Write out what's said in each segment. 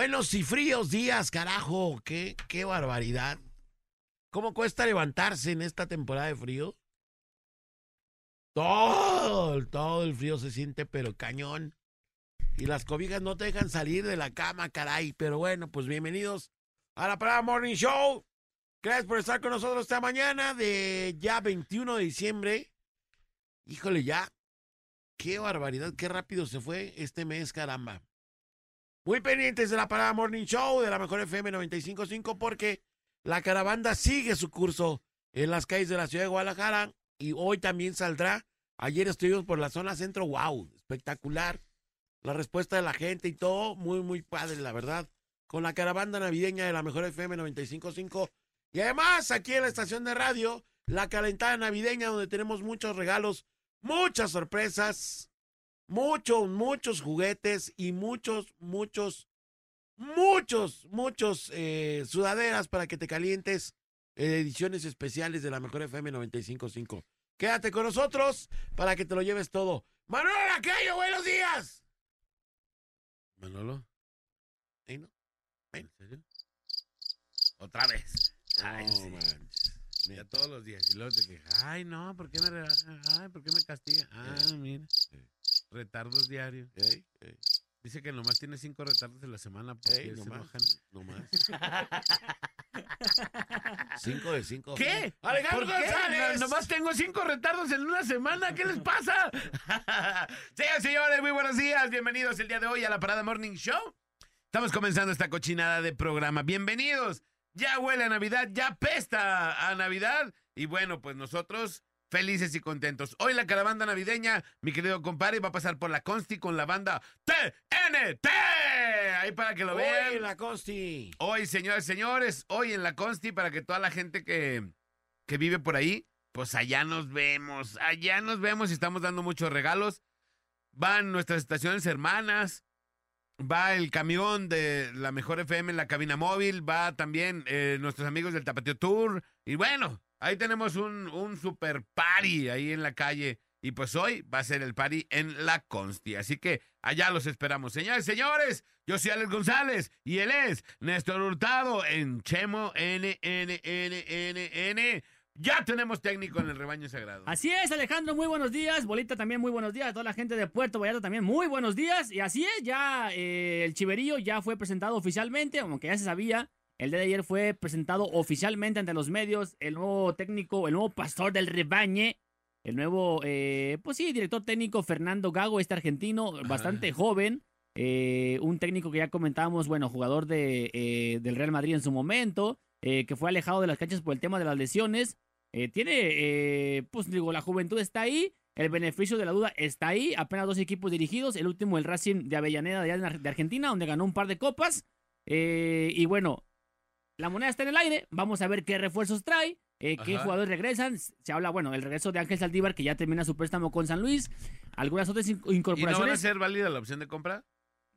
Buenos y fríos días, carajo. Qué, qué barbaridad. ¿Cómo cuesta levantarse en esta temporada de frío? Todo, todo el frío se siente, pero cañón. Y las cobijas no te dejan salir de la cama, caray. Pero bueno, pues bienvenidos a la Parada Morning Show. Gracias por estar con nosotros esta mañana de ya 21 de diciembre. Híjole, ya. Qué barbaridad, qué rápido se fue este mes, caramba. Muy pendientes de la Parada Morning Show de la Mejor FM 95.5 porque la caravana sigue su curso en las calles de la ciudad de Guadalajara y hoy también saldrá. Ayer estuvimos por la zona centro, wow, espectacular. La respuesta de la gente y todo, muy, muy padre, la verdad. Con la caravana navideña de la Mejor FM 95.5 y además aquí en la estación de radio, la calentada navideña donde tenemos muchos regalos, muchas sorpresas, muchos, muchos juguetes y muchos, muchos, muchos, muchos eh, sudaderas para que te calientes. eh, ediciones especiales de la Mejor FM 95.5. Quédate con nosotros para que te lo lleves todo. Manuel Lacayo, buenos días. Manolo. ¿Eh, no? ¿En serio? Otra vez. Ay, No sí. manches. Ya todos los días. Y luego te quejas. Ay, no, ¿por qué me rebaja? Ay, ¿por qué me castiga? Ah, Eh, mira. eh. Retardos diarios. Ey, ey, Dice que nomás tiene cinco retardos en la semana porque ey, se no enojan. más. No más. Cinco de cinco. ¿Qué? Alejandro ¿Por qué? No- nomás tengo cinco retardos en una semana. ¿Qué les pasa? Señoras señores, muy buenos días. Bienvenidos el día de hoy a la Parada Morning Show. Estamos comenzando esta cochinada de programa. Bienvenidos. Ya huele a Navidad, ya pesta a Navidad. Y bueno, pues nosotros felices y contentos. Hoy la caravana navideña, mi querido compadre, va a pasar por la Consti con la banda TNT. Ahí para que lo vean. Hoy la Costi. Hoy, señores, señores, hoy en la Consti, para que toda la gente que, que vive por ahí, pues allá nos vemos, allá nos vemos y estamos dando muchos regalos. Van nuestras estaciones hermanas, va el camión de la Mejor FM en la cabina móvil, va también eh, nuestros amigos del Tapateo Tour. Y bueno, ahí tenemos un, un super party ahí en la calle. Y pues hoy va a ser el party en la Consti. Así que allá los esperamos. Señores, señores, yo soy Alex González y él es Néstor Hurtado en Chemo N, N, N, N, N. Ya tenemos técnico en el rebaño sagrado. Así es, Alejandro, muy buenos días. Bolita también, muy buenos días. Toda la gente de Puerto Vallarta también, muy buenos días. Y así es, ya eh, el Chiverío ya fue presentado oficialmente, aunque ya se sabía. El día de ayer fue presentado oficialmente ante los medios el nuevo técnico, el nuevo pastor del rebañe, el nuevo, eh, pues sí, director técnico Fernando Gago, este argentino, bastante joven. eh, un técnico que ya comentábamos, bueno, jugador de, eh, del Real Madrid en su momento, eh, que fue alejado de las canchas por el tema de las lesiones. Eh, tiene, eh, pues digo, la juventud está ahí, el beneficio de la duda está ahí, apenas dos equipos dirigidos, el último el Racing de Avellaneda de, Argentina, donde ganó un par de copas. Eh, y bueno, la moneda está en el aire, vamos a ver qué refuerzos trae, eh, qué Ajá. jugadores regresan. Se habla, bueno, el regreso de Ángel Saldívar, que ya termina su préstamo con San Luis, algunas otras in- ¿Y no van a incorporaciones ser válida la opción de compra?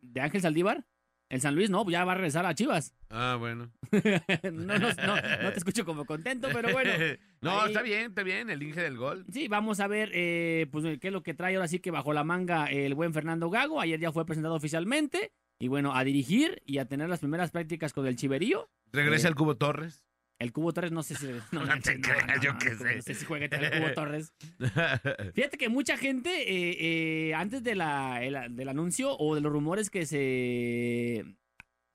de Ángel Saldívar. El San Luis no, ya va a regresar a Chivas. Ah, bueno. no, no, no, no te escucho como contento, pero bueno. no, ahí- está bien, está bien, el Inge del gol. Sí, vamos a ver eh, pues, qué es lo que trae ahora sí que bajo la manga el buen Fernando Gago. Ayer ya fue presentado oficialmente. Y bueno, a dirigir y a tener las primeras prácticas con el Chiverío. Regresa Eh, el Cubo Torres. El Cubo Torres no sé si... No, No te creas, yo qué sé. No sé si juegue el Cubo Torres. Fíjate que mucha gente, eh, eh, antes de la, el- del anuncio o de los rumores que se,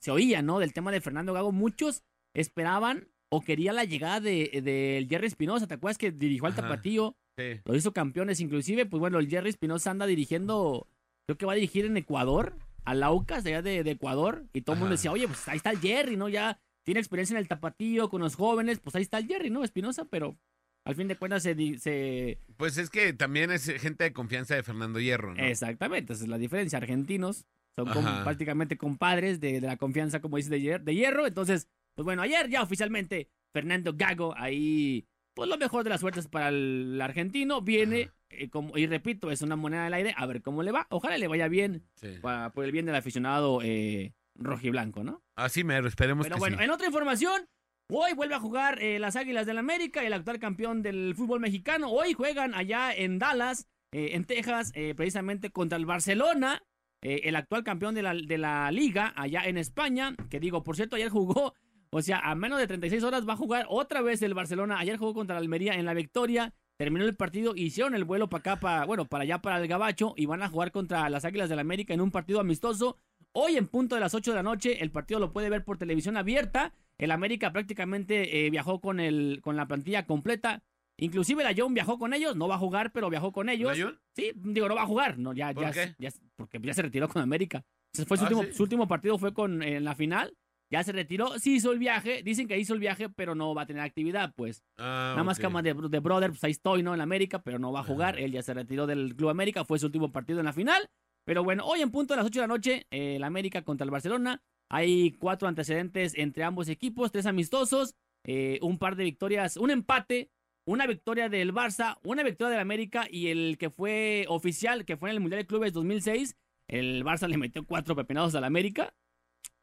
se oían, ¿no? Del tema de Fernando Gago, muchos esperaban o quería la llegada de, de Jerry Espinosa. ¿Te acuerdas que dirigió al Ajá. Tapatío? Sí. Lo hizo campeones, inclusive, pues bueno, el Jerry Espinosa anda dirigiendo, creo que va a dirigir en Ecuador, al Aucas, allá de, de Ecuador, y todo el mundo decía, oye, pues ahí está el Jerry, ¿no? Ya tiene experiencia en el tapatío con los jóvenes, pues ahí está el Jerry, ¿no? Espinosa, pero al fin de cuentas se... se... Pues es que también es gente de confianza de Fernando Hierro, ¿no? Exactamente, esa es la diferencia, argentinos son como prácticamente compadres de, de la confianza, como dice, de, hier- de hierro, entonces, pues bueno, ayer ya oficialmente Fernando Gago ahí... Pues lo mejor de las suertes para el argentino viene, eh, como, y repito, es una moneda del aire, a ver cómo le va. Ojalá le vaya bien Sí. pa- por el bien del aficionado eh, rojiblanco, ¿no? Así mero, esperemos Pero que bueno, sí. en otra información, hoy vuelve a jugar eh, las Águilas del América, el actual campeón del fútbol mexicano. Hoy juegan allá en Dallas, eh, en Texas, eh, precisamente contra el Barcelona, el actual campeón de la, de la liga allá en España. Que digo, por cierto, ayer jugó, o sea, a menos de 36 horas va a jugar otra vez el Barcelona. Ayer jugó contra la Almería en la victoria. Terminó el partido, hicieron el vuelo para acá, para, bueno, para allá, para el Gabacho, y van a jugar contra las Águilas del América en un partido amistoso. Hoy en punto de las 8 de la noche, el partido lo puede ver por televisión abierta. El América prácticamente eh, viajó con, el, con la plantilla completa. Inclusive la John viajó con ellos, no va a jugar, pero viajó con ellos. ¿La Jun? Sí, digo, no va a jugar, no, ya, ¿Por ya, qué? ya- porque ya se retiró con América. Fue su, Ah, último, ¿sí? su último partido fue con en la final. Ya se retiró, sí hizo el viaje, dicen que hizo el viaje, pero no va a tener actividad, pues. Ah, Nada más ok. cama de, de brother, pues ahí estoy, ¿no? En América, pero no va a jugar. Él ya se retiró del Club América, fue su último partido en la final. Pero bueno, hoy en punto de las 8 de la noche, el América contra el Barcelona. Hay cuatro antecedentes entre ambos equipos, tres amistosos, eh, un par de victorias, un empate, una victoria del Barça, una victoria del América y el que fue oficial, que fue en el Mundial de Clubes 2006, el Barça le metió cuatro pepenados al América.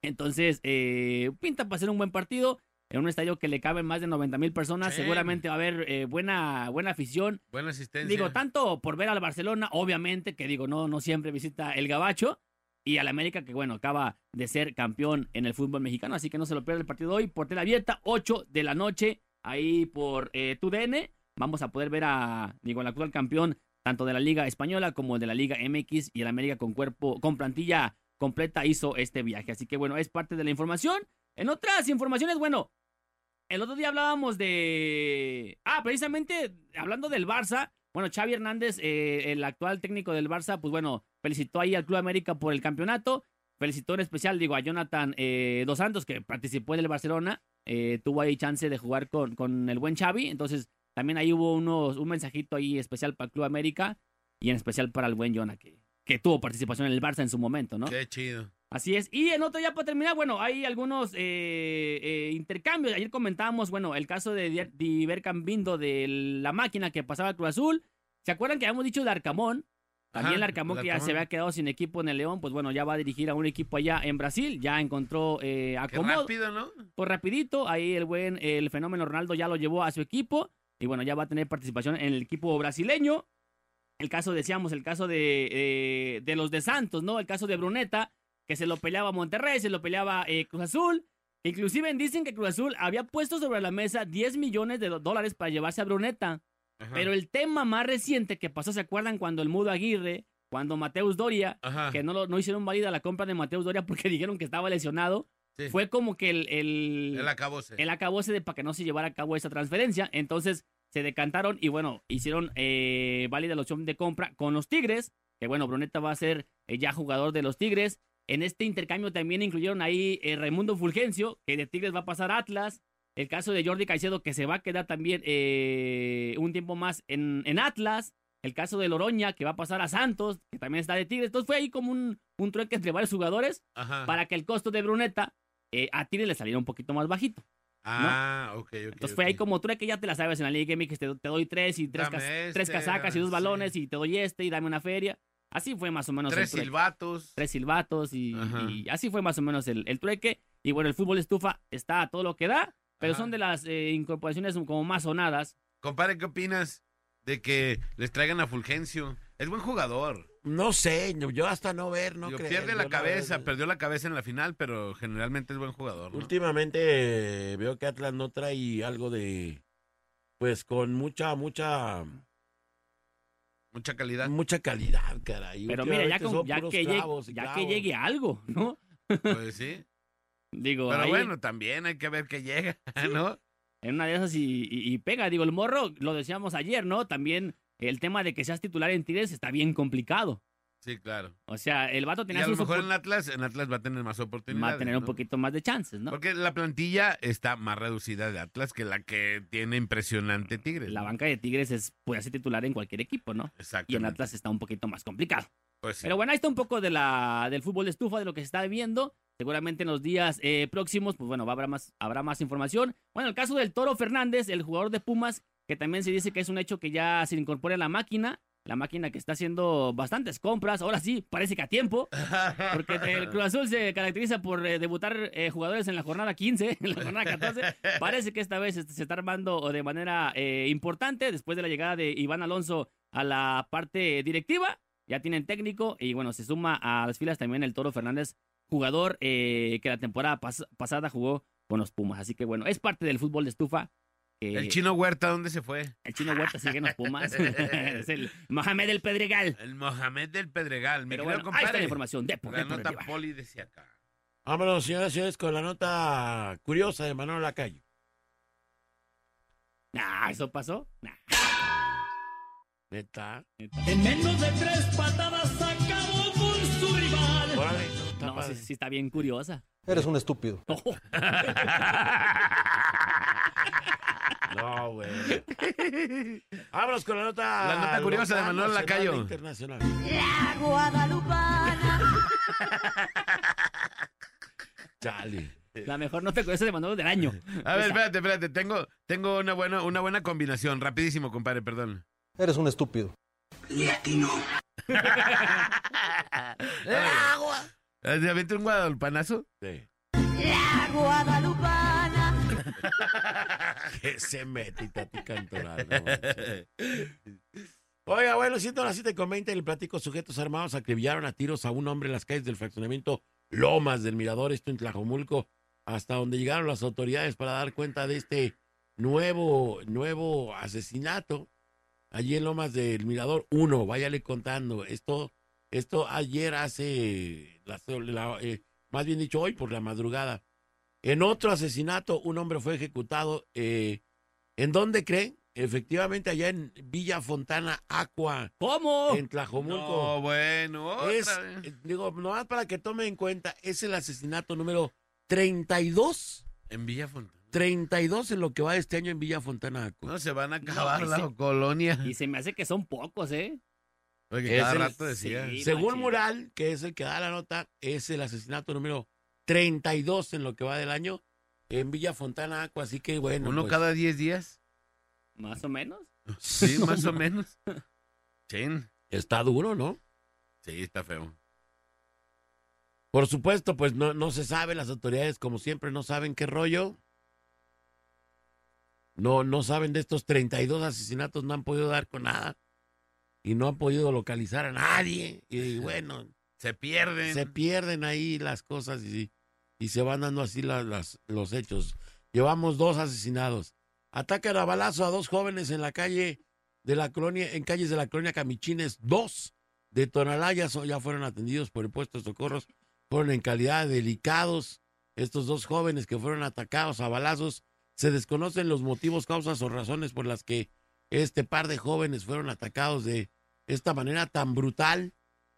Entonces, eh, pinta para ser un buen partido. En un estadio que le caben más de 90 mil personas, Sí. seguramente va a haber eh, buena, buena afición. Buena asistencia. Digo, tanto por ver al Barcelona, obviamente, que digo, no, no siempre visita el Gabacho, y al América, que bueno, acaba de ser campeón en el fútbol mexicano, así que no se lo pierda el partido de hoy, por tela abierta, 8 de la noche, ahí por eh, TUDN. Vamos a poder ver a, digo, el actual campeón, tanto de la Liga Española como de la Liga MX, y el América con cuerpo, con plantilla completa hizo este viaje. Así que bueno, es parte de la información. En otras informaciones, bueno, el otro día hablábamos de. Ah, precisamente hablando del Barça. Bueno, Xavi Hernández, eh, el actual técnico del Barça, pues bueno, felicitó ahí al Club América por el campeonato. Felicitó en especial, digo, a Jonathan eh, Dos Santos, que participó en el Barcelona. eh, tuvo ahí chance de jugar con, con el buen Xavi. Entonces, también ahí hubo unos, un mensajito ahí especial para el Club América y en especial para el buen Jonah, que, que tuvo participación en el Barça en su momento, ¿no? Qué chido. Así es. Y en otro ya para terminar, bueno, hay algunos eh, eh, intercambios. Ayer comentábamos, bueno, el caso de Di- Diver Cambindo de la máquina que pasaba a Cruz Azul. ¿Se acuerdan que habíamos dicho de Arcamón? También Ajá, el Arcamón que ya se había quedado sin equipo en el León, pues bueno, ya va a dirigir a un equipo allá en Brasil. Ya encontró eh, Qué acomodo. rápido, ¿no? Pues rapidito, ahí el buen, el fenómeno Ronaldo ya lo llevó a su equipo. Y bueno, ya va a tener participación en el equipo brasileño. El caso, decíamos, el caso de, eh, de los de Santos, ¿no? El caso de Bruneta, que se lo peleaba Monterrey, se lo peleaba eh, Cruz Azul. Inclusive dicen que Cruz Azul había puesto sobre la mesa 10 millones de dólares para llevarse a Bruneta. Ajá. Pero el tema más reciente que pasó, ¿se acuerdan cuando el Mudo Aguirre, cuando Mateus Doria, Ajá. que no, lo- no hicieron válida la compra de Mateus Doria porque dijeron que estaba lesionado? Sí. Fue como que el, el, Él acabóse. el de para que no se llevara a cabo esa transferencia. Entonces se decantaron y bueno, hicieron eh, válida la opción de compra con los Tigres. Que bueno, Bruneta va a ser eh, ya jugador de los Tigres. En este intercambio también incluyeron ahí eh, Raimundo Fulgencio, que de Tigres va a pasar a Atlas. El caso de Jordi Caicedo, que se va a quedar también eh, un tiempo más en, en Atlas. El caso de Loroña, que va a pasar a Santos, que también está de Tigres. Entonces fue ahí como un, un trueque entre varios jugadores Ajá. para que el costo de Bruneta eh, a Tigres le saliera un poquito más bajito. Ah, ok, ok. Entonces fue ahí como trueque, que ya te la sabes en la Liga MX, te, te doy tres y tres, cas- este, tres casacas y dos sí. balones y te doy este y dame una feria. Así fue más o menos Tres el trueque. silbatos. Tres silbatos y, así fue más o menos el, el trueque. Y bueno, el fútbol estufa está a todo lo que da, pero Ajá. son de las eh, incorporaciones como más sonadas. Compadre, ¿qué opinas de que les traigan a Fulgencio? Es buen jugador. No sé, yo hasta no ver, no creer, pierde la cabeza, perdió la cabeza en la final, pero generalmente es buen jugador. ¿no? Últimamente eh, veo que Atlas no trae algo de, pues con mucha, mucha, Mucha calidad. mucha calidad, caray. Pero mira, ya, con- ya, que, llegue, ya que llegue algo, ¿no? Pues sí. Digo, Pero ahí- bueno, también hay que ver que llega, ¿no? En una de esas y, y- y pega. Digo, el morro, lo decíamos ayer, ¿no? También el tema de que seas titular en Tigres está bien complicado. Sí, claro. O sea, el vato Y tenía a lo mejor en Atlas, en Atlas va a tener más oportunidades. va a tener un ¿no? poquito más de chances, ¿no? Porque la plantilla está más reducida de Atlas que la que tiene impresionante Tigres. La ¿no? banca de Tigres es, puede ser titular en cualquier equipo, ¿no? Y Exactamente. en Atlas está un poquito más complicado. Pues sí. Pero bueno, ahí está un poco de la, del fútbol de estufa, de lo que se está viendo. Seguramente en los días eh, próximos, pues bueno, va- habrá más, habrá más información. Bueno, el caso del Toro Fernández, el jugador de Pumas, que también se dice que es un hecho que ya se incorpora a la máquina. La máquina que está haciendo bastantes compras. Ahora sí, parece que a tiempo. Porque el Cruz Azul se caracteriza por eh, debutar eh, jugadores en la jornada 15, en la jornada 14. Parece que esta vez este, se está armando de manera eh, importante después de la llegada de Iván Alonso a la parte directiva. Ya tienen técnico y bueno, se suma a las filas también el Toro Fernández, jugador que la temporada pas- pasada jugó con los Pumas. Así que bueno, es parte del fútbol de estufa. El chino Huerta, ¿dónde se fue? el chino Huerta sigue en los Pumas. es el Mohamed El Pedregal. El Mohamed del Pedregal. Mi Pero bueno, ahí está la información. Depo, La Depo, nota poli decía acá. Vámonos, señoras y señores, con la nota curiosa de Manuel Lacayo. Nah, ¿eso pasó? Nah, Neta. neta. En menos de tres patadas acabó con su rival. Órale, no, está No, sí, sí está bien curiosa. Eres un estúpido. No, güey. Vámonos con la nota. La nota curiosa de Manuel Lacayo. e Internacional. La guadalupana. Chale. La mejor nota curiosa de Manuel del año. A ver, Esa. espérate, espérate. Tengo, tengo una, buena, una buena combinación. Rapidísimo, compadre, perdón. Eres un estúpido. ¡Agua! ¿Te avienta un guadalupanazo? Sí. La guadalupana. Que se mete Tati Cantoral. Oiga, bueno, siendo las 7 con 20, el plático sujetos armados acribillaron a tiros a un hombre en las calles del fraccionamiento Lomas del Mirador, esto en Tlajomulco, hasta donde llegaron las autoridades para dar cuenta de este nuevo, nuevo asesinato. Allí en Lomas del Mirador 1, váyale contando. Esto, esto ayer hace, la- eh, más bien dicho hoy por la madrugada. En otro asesinato, un hombre fue ejecutado. eh, ¿En dónde creen? Efectivamente, allá en Villa Fontana, Aqua, ¿Cómo? en Tlajomulco. No, bueno, otra es, vez. eh, digo, nomás para que tome en cuenta, es el asesinato número 32. En Villa Fontana. 32 en lo que va este año en Villa Fontana, Aqua. No, se van a acabar y la se- colonia. Y se me hace que son pocos, ¿eh? Porque cada el- rato decía. sí. Según. Mural, que es el que da la nota, es el asesinato número 32 en lo que va del año en Villa Fontana, Aqua. Así que bueno. Uno pues, cada 10 días. Más o menos. Sí, más o menos. Chin. Está duro, ¿no? Sí, está feo. Por supuesto, pues no, no se sabe, las autoridades como siempre no saben qué rollo. No, no saben de estos 32 asesinatos, no han podido dar con nada. Y no han podido localizar a nadie. Y bueno, Se pierden. se pierden ahí las cosas y, y se van dando así la- las, los hechos. Llevamos dos asesinados. Atacan a balazo a dos jóvenes en la calle de la colonia, en calles de la colonia Camichines, dos de Tonalá ya, fueron atendidos por el puesto de socorros, fueron en calidad de delicados. Estos dos jóvenes que fueron atacados a balazos, se desconocen los motivos, causas o razones por las que este par de jóvenes fueron atacados de esta manera tan brutal.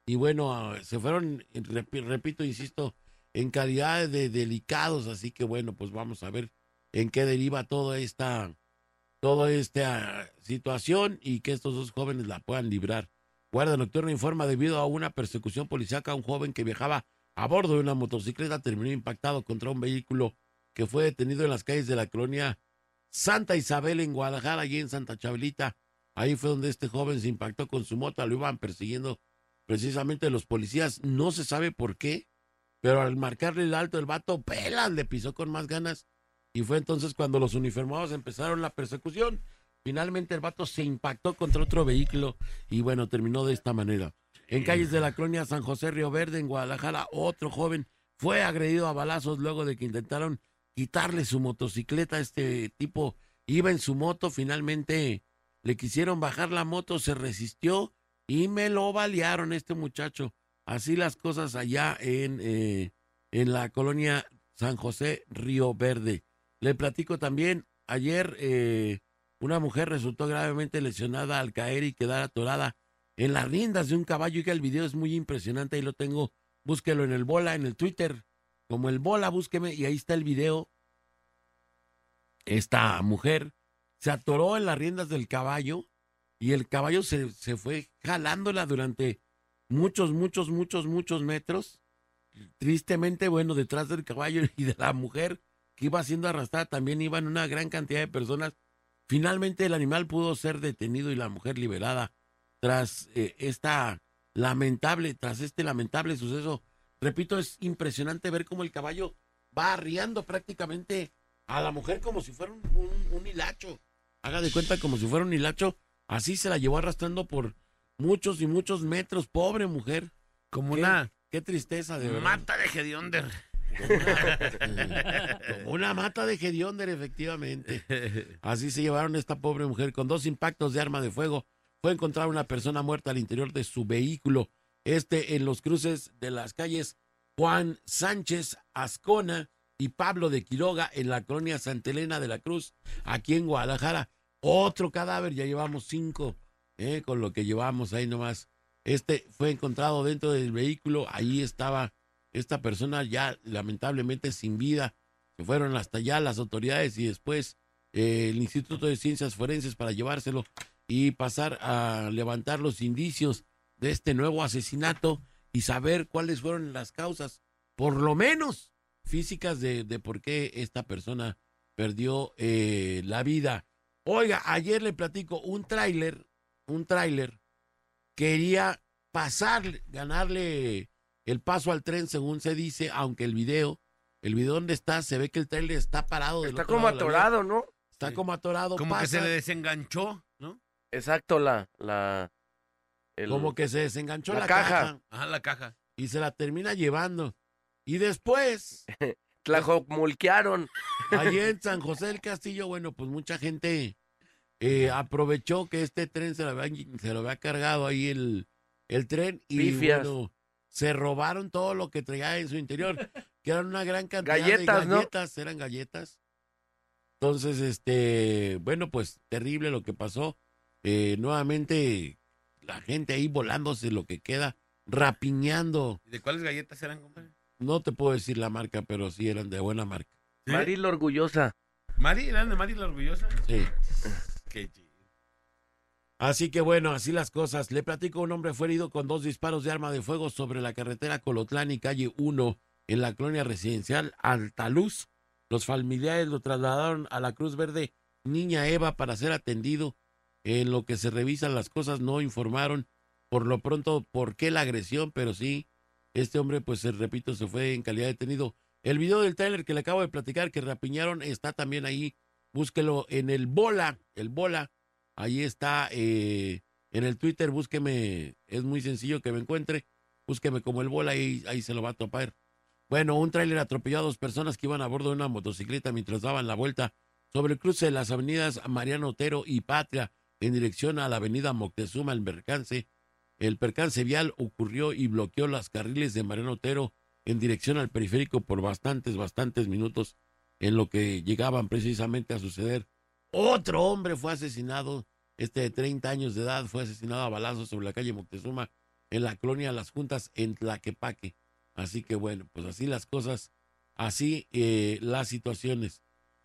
Y bueno, ah, se fueron, repi- repito, insisto, en calidad de delicados, así que bueno, pues vamos a ver en qué deriva toda esta, toda esta situación y que estos dos jóvenes la puedan librar. Guardia Nocturna informa debido a una persecución policíaca, un joven que viajaba a bordo de una motocicleta terminó impactado contra un vehículo que fue detenido en las calles de la colonia Santa Isabel en Guadalajara, allí en Santa Chabelita. Ahí fue donde este joven se impactó con su moto, lo iban persiguiendo precisamente los policías, no se sabe por qué, pero al marcarle el alto el vato pelas, le pisó con más ganas y fue entonces cuando los uniformados empezaron la persecución. Finalmente el vato se impactó contra otro vehículo y bueno, terminó de esta manera. En calles de la colonia San José Río Verde, en Guadalajara, otro joven fue agredido a balazos luego de que intentaron quitarle su motocicleta. Este tipo iba en su moto, finalmente le quisieron bajar la moto, se resistió y me lo balearon este muchacho. Así las cosas allá en, eh, en la colonia San José Río Verde. Le platico también, ayer eh, una mujer resultó gravemente lesionada al caer y quedar atorada en las riendas de un caballo y que el video es muy impresionante, ahí lo tengo, búsquelo en el bola, en el Twitter, como el bola, búsqueme y ahí está el video. Esta mujer se atoró en las riendas del caballo y el caballo se, se fue jalándola durante muchos, muchos, muchos, muchos metros. Tristemente, bueno, detrás del caballo y de la mujer que iba siendo arrastrada también iban una gran cantidad de personas. Finalmente el animal pudo ser detenido y la mujer liberada tras eh, esta lamentable, tras este lamentable suceso. Repito, es impresionante ver cómo el caballo va arriando prácticamente a la mujer como si fuera un, un- un hilacho. Haga de cuenta como si fuera un hilacho. Así se la llevó arrastrando por muchos y muchos metros. Pobre mujer. Como Qué- una Qué tristeza, de verdad. mata de Hedionder. Una mata de Hedionder, efectivamente. Así se llevaron a esta pobre mujer con dos impactos de arma de fuego. Fue encontrada una persona muerta al interior de su vehículo. Este en los cruces de las calles Juan Sánchez Ascona y Pablo de Quiroga en la colonia Santa Elena de la Cruz, aquí en Guadalajara. Otro cadáver, ya llevamos cinco, eh, con lo que llevamos ahí nomás. Este fue encontrado dentro del vehículo, ahí estaba esta persona ya lamentablemente sin vida. Se fueron hasta allá las autoridades y después eh, el Instituto de Ciencias Forenses para llevárselo y pasar a levantar los indicios de este nuevo asesinato y saber cuáles fueron las causas, por lo menos físicas, de, de por qué esta persona perdió eh, la vida. Oiga, ayer le platico, un tráiler, un tráiler quería pasar, ganarle el paso al tren, según se dice, aunque el video, el video donde está, se ve que el tráiler está parado. del Está otro como lado atorado, ¿no? Está Sí. como atorado. Como que se le desenganchó, ¿no? Exacto, la, la, el- Como que se desenganchó la, la caja. caja. Ajá, la caja. y se la termina llevando. Y después, tlajomulquearon. allí en San José del Castillo, bueno, pues mucha gente eh, aprovechó que este tren se lo había, se lo había cargado ahí el, el tren y Pifias. bueno, se robaron todo lo que traía en su interior, que eran una gran cantidad Galletas, de ¿no? galletas, eran galletas. Entonces, este, bueno, pues terrible lo que pasó. Eh, nuevamente, la gente ahí volándose lo que queda, rapiñando. ¿Y de cuáles galletas eran, compadre? No te puedo decir la marca, pero sí eran de buena marca. ¿Sí? Mari la orgullosa. ¿Mari? ¿Eran de Mari la Orgullosa? Sí. Así que bueno, así las cosas. Le platico, un hombre fue herido con dos disparos de arma de fuego sobre la carretera Colotlán y calle 1 en la colonia residencial Altaluz. Los familiares lo trasladaron a la Cruz Verde Niña Eva para ser atendido. En lo que se revisan las cosas no informaron por lo pronto por qué la agresión, pero sí, este hombre, pues repito, se fue en calidad de detenido. El video del trailer que le acabo de platicar que rapiñaron está también ahí. Búsquelo en el Bola, el Bola. Ahí está eh, en el Twitter, búsqueme, es muy sencillo que me encuentre, búsqueme como el bola y ahí se lo va a topar. Bueno, un tráiler atropelló a dos personas que iban a bordo de una motocicleta mientras daban la vuelta sobre el cruce de las avenidas Mariano Otero y Patria en dirección a la avenida Moctezuma, el percance. El percance vial ocurrió y bloqueó las carriles de Mariano Otero en dirección al periférico por bastantes, bastantes minutos en lo que llegaban precisamente a suceder otro hombre fue asesinado, este de 30 años de edad, fue asesinado a balazos sobre la calle Moctezuma, en la colonia Las Juntas, en Tlaquepaque. Así que bueno, pues así las cosas, así eh, las situaciones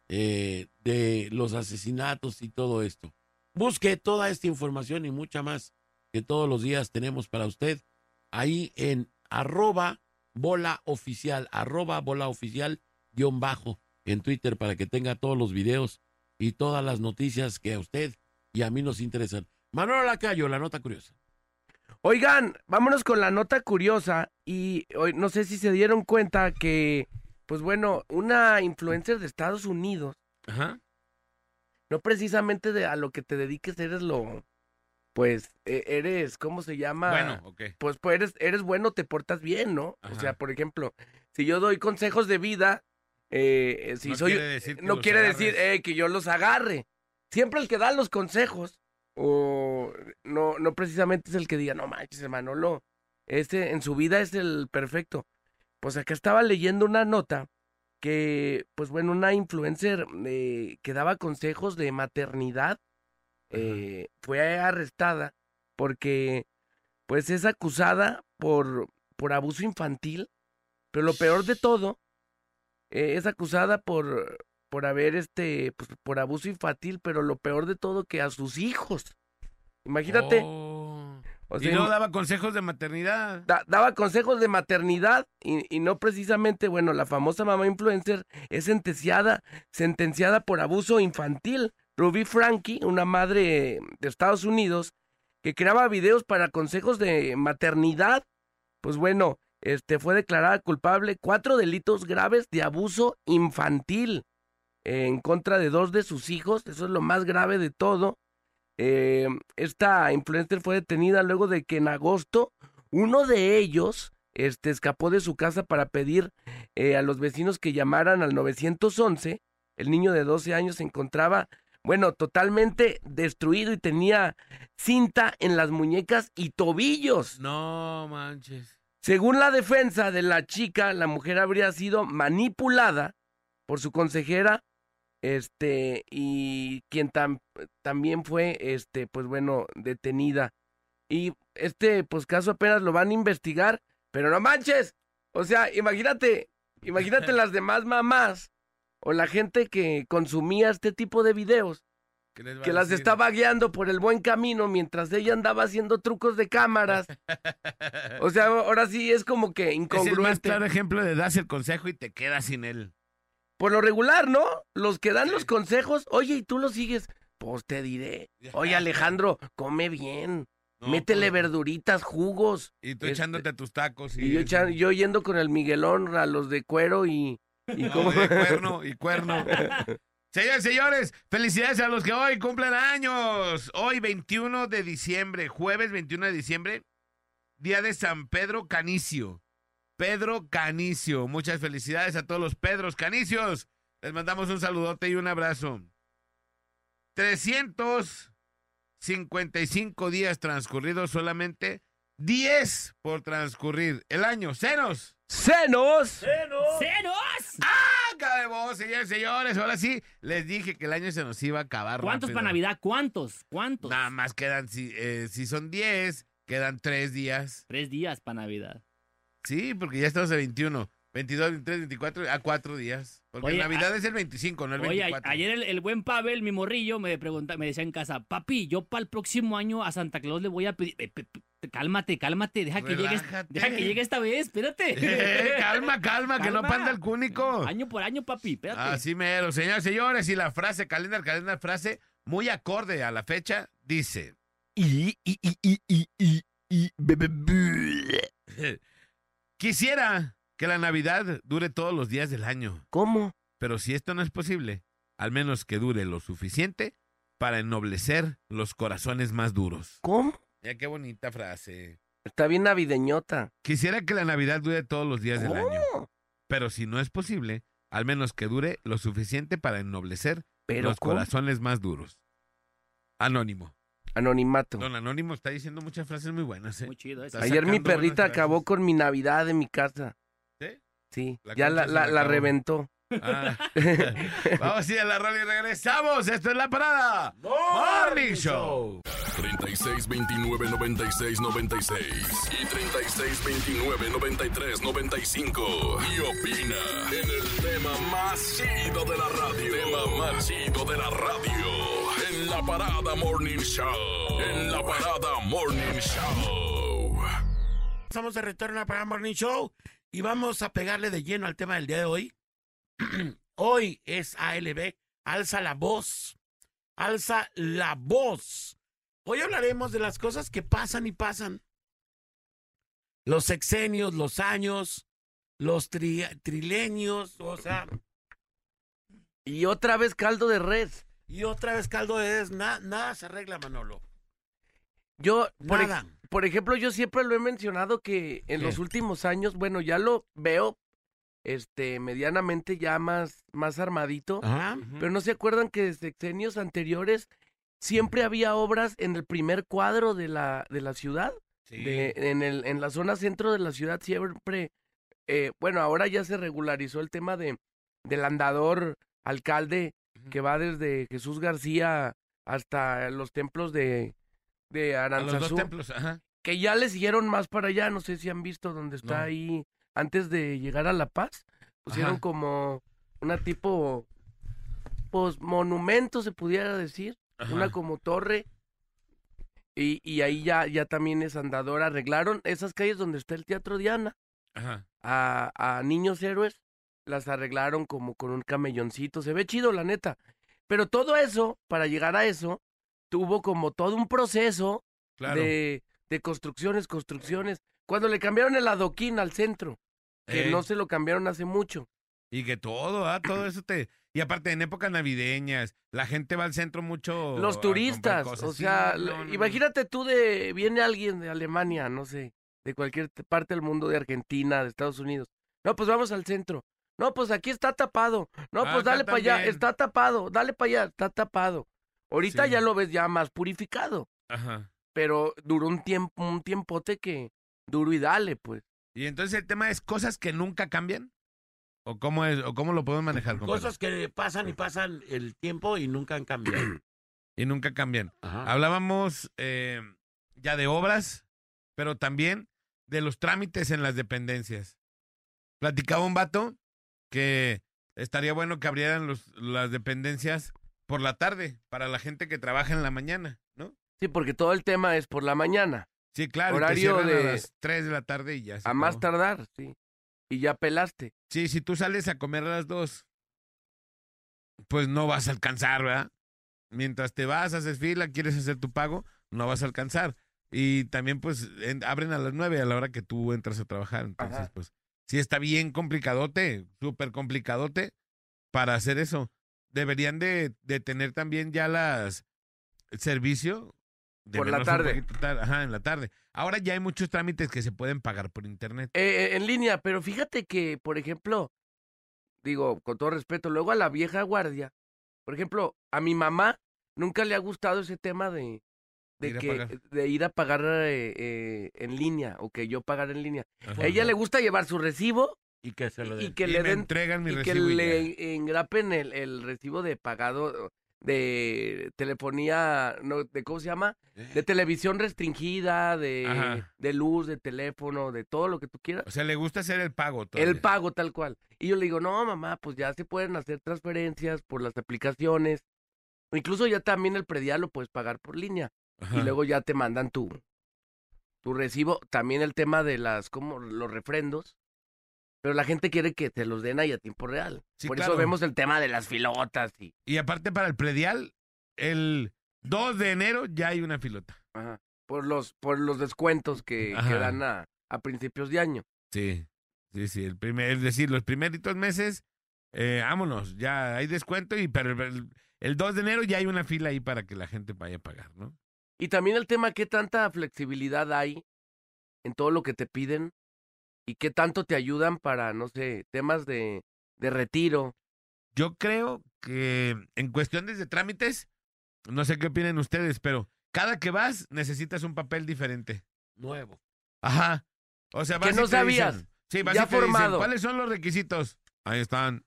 eh, de los asesinatos y todo esto. Busque toda esta información y mucha más que todos los días tenemos para usted ahí en arroba bola oficial, arroba bola oficial guion bajo en Twitter para que tenga todos los videos y todas las noticias que a usted y a mí nos interesan. Manuel Lacayo, la nota curiosa. Oigan, vámonos con la nota curiosa y hoy no sé si se dieron cuenta que, pues bueno, una influencer de Estados Unidos, Ajá. no precisamente de a lo que te dediques eres lo, pues e- eres, ¿cómo se llama? Bueno, ok. Pues, pues eres, eres bueno, te portas bien, ¿no? O sea, por ejemplo, si yo doy consejos de vida, eh, eh, si no soy, quiere decir que no quiere agarres. decir eh, que yo los agarre. Siempre el que da los consejos, o no, no precisamente es el que diga, no manches, Manolo, este en su vida es el perfecto. Pues acá estaba leyendo una nota que, pues bueno, una influencer eh, que daba consejos de maternidad eh, fue arrestada porque, pues, es acusada por, por abuso infantil, pero lo peor de todo, eh, es acusada por, por haber, este, pues, por abuso infantil, pero lo peor de todo que a sus hijos. Imagínate. Oh. o y no daba consejos de maternidad. da- daba consejos de maternidad y, y no precisamente, bueno, la famosa mamá influencer es sentenciada, sentenciada por abuso infantil. Ruby Frankie, una madre de Estados Unidos, que creaba videos para consejos de maternidad, pues bueno, este fue declarada culpable cuatro delitos graves de abuso infantil en contra de dos de sus hijos, eso es lo más grave de todo. Eh, esta influencer fue detenida luego de que en agosto uno de ellos este, escapó de su casa para pedir eh, a los vecinos que llamaran al 911. El niño de 12 años se encontraba, bueno, totalmente destruido y tenía cinta en las muñecas y tobillos. No manches. Según la defensa de la chica, la mujer habría sido manipulada por su consejera, este, y quien tam- también fue, este, pues bueno, detenida. Y este, pues caso apenas lo van a investigar, pero no manches. O sea, imagínate, imagínate las demás mamás o la gente que consumía este tipo de videos ¿Qué les va que las estaba guiando por el buen camino mientras ella andaba haciendo trucos de cámaras. O sea, ahora sí es como que Es el más incongruente. claro ejemplo de das el consejo y te quedas sin él. Por lo regular, ¿no? Los que dan los consejos, oye, y tú los sigues. Pues te diré. Oye, Alejandro, come bien. No, Métele pues, verduritas, jugos. Y tú este, echándote tus tacos. Y, Y yo, yo yendo con el Miguelón a los de cuero y... y No, como- de cuerno y cuerno. Señores, señores, felicidades a los que hoy cumplen años. Hoy 21 de diciembre, jueves 21 de diciembre, día de San Pedro Canicio. Pedro Canicio. Muchas felicidades a todos los Pedros Canicios. Les mandamos un saludote y un abrazo. 355 días transcurridos, solamente 10 por transcurrir. El año, cenos. ¡Senos! ¡Cenos! Acabemos, señores, señores. Ahora sí, les dije que el año se nos iba a acabar. ¿Cuántos rápido. para Navidad? ¿Cuántos? ¿Cuántos? Nada más quedan, si, eh, si son 10, quedan 3 días. Tres días para Navidad. Sí, porque ya estamos a 21. 22, 23, 24, a 4 días. Porque Oye, Navidad a- es el 25, no el Oye, a- 24. ayer el, el buen Pavel, mi morrillo, me pregunta, me decía en casa, papi, yo para el próximo año a Santa Claus le voy a pedir. Cálmate, cálmate, deja que llegue, Relájate. deja que llegue esta vez, espérate. Eh, calma, calma, que no panda el cúnico. Año por año, papi, espérate. Así mero, señores, señores. Y la frase, calendar, calendar, frase muy acorde a la fecha, dice. Y, y, y, y, y, y, y, be- be- be- Quisiera que la Navidad dure todos los días del año. ¿Cómo? Pero si esto no es posible, al menos que dure lo suficiente para ennoblecer los corazones más duros. ¿Cómo? Ya qué bonita frase. Está bien navideñota. Quisiera que la Navidad dure todos los días del año. ¿Cómo? Pero si no es posible, al menos que dure lo suficiente para ennoblecer Pero los ¿cómo? corazones más duros. Anónimo. Anonimato. Don Anónimo está diciendo muchas frases muy buenas, ¿eh? Muy chido Ayer mi perrita acabó con mi Navidad en mi casa. ¿Sí? Sí, La ya la, reventó. Ah. Vamos a ir a la radio y regresamos. Esto es la parada. Morning Show. 36 29 96 96 y 36 29 93 95 y opina en el tema más chido de la radio. Tema más chido de la radio. En la parada Morning Show. En la parada Morning Show. Estamos de retorno para Morning Show y vamos a pegarle de lleno al tema del día de hoy. hoy es ALB, alza la voz, alza la voz. Hoy hablaremos de las cosas que pasan y pasan. Los sexenios, los años, los tri- trilenios, o sea, Y otra vez caldo de res. y otra vez caldo de des, na- nada se arregla, Manolo. Yo, por, Nada. por ejemplo, yo siempre lo he mencionado que en ¿Qué? los últimos años, bueno, ya lo veo este medianamente ya más, más armadito. Ajá. Pero no se acuerdan que de sexenios anteriores siempre había obras en el primer cuadro de la, de la ciudad. Sí. De- en, el, en la zona centro de la ciudad siempre, eh, bueno, ahora ya se regularizó el tema de, del andador alcalde que va desde Jesús García hasta los templos de, de A los dos Aranzazú, templos, ajá. que ya le siguieron más para allá, no sé si han visto donde está No. ahí, antes de llegar a La Paz, pusieron Ajá. como una tipo, pues monumento se pudiera decir, ajá. una como torre. Y, y ahí ya, ya también es andador. Arreglaron esas calles donde está el Teatro Diana Ajá. a, a Niños Héroes. Las arreglaron como con un camelloncito. Se ve chido, la neta. Pero todo eso, para llegar a eso, tuvo como todo un proceso Claro. de, de construcciones, construcciones. Cuando le cambiaron el adoquín al centro, que Ey. no se lo cambiaron hace mucho. Y que todo, ah, todo eso te... Y aparte, en épocas navideñas, la gente va al centro mucho... a Los comprar turistas, cosas. o Sí, sea, no, le- no, no. imagínate tú de, viene alguien de Alemania, no sé, de cualquier parte del mundo, de Argentina, de Estados Unidos. No, pues vamos al centro. No, pues aquí está tapado. No, Ah, pues acá dale para allá, también. está tapado. Dale para allá, está tapado. Ahorita Sí. ya lo ves ya más purificado, Ajá. pero duró un tiempo, un tiempote que duro y dale, pues. Y entonces el tema es cosas que nunca cambian. ¿O cómo, es, o cómo lo podemos manejar? compadre? Cosas que pasan y pasan el tiempo y nunca han cambiado. Y nunca cambian. Ajá. Hablábamos eh, ya de obras, pero también de los trámites en las dependencias. Platicaba un vato que estaría bueno que abrieran los, las dependencias por la tarde para la gente que trabaja en la mañana, ¿no? Sí, porque todo el tema es por la mañana, Sí, claro. Horario de- a las 3 de la tarde y ya se a más tardar, sí. Y ya pelaste. Sí, si tú sales a comer a las 2, pues no vas a alcanzar, ¿verdad? Mientras te vas, haces fila, quieres hacer tu pago, no vas a alcanzar. Y también, pues, en- abren a las 9 a la hora que tú entras a trabajar. Entonces, Ajá. pues, sí está bien complicadote, súper complicadote para hacer eso. Deberían de, de tener también ya las el servicio. De Por la tarde. tar- Ajá, en la tarde. Ahora ya hay muchos trámites que se pueden pagar por internet. Eh, eh, en línea, pero fíjate que, por ejemplo, digo, con todo respeto, luego a la vieja guardia, por ejemplo, a mi mamá nunca le ha gustado ese tema de, de, Ir a que, pagar. de ir a pagar eh, eh, en línea o que yo pagar en línea. Ajá. A ella le gusta llevar su recibo Y que se lo y den. que Y le me den entregan mi y que recibo y ya. le engrapen el, el recibo de pagado de telefonía, no, de ¿cómo se llama? De televisión restringida, de, de luz, de teléfono, de todo lo que tú quieras. O sea, le gusta hacer el pago. todavía. El pago tal cual. Y yo le digo, no, mamá, pues ya se pueden hacer transferencias por las aplicaciones. Incluso ya también el predial lo puedes pagar por línea. Ajá. Y luego ya te mandan tu, tu recibo. También el tema de las, como los refrendos. Pero la gente quiere que te los den ahí a tiempo real. Sí, por claro. eso vemos el tema de las filotas y... Y aparte para el predial, el 2 de enero ya hay una filota. ajá, por los, por los descuentos que, que dan a, a principios de año. Sí, sí, sí. El primer, es decir, los primeritos meses, eh, vámonos, ya hay descuento, y pero el, el 2 de enero ya hay una fila ahí para que la gente vaya a pagar, ¿no? Y también el tema, qué tanta flexibilidad hay en todo lo que te piden y qué tanto te ayudan para, no sé, temas de, de retiro. Yo creo que en cuestiones de trámites, no sé qué opinen ustedes, pero cada que vas necesitas un papel diferente. Nuevo. Ajá. O sea, vas Que no sabías. dicen- sí, vas Ya y te dicen, formado. ¿cuáles son los requisitos? Ahí están.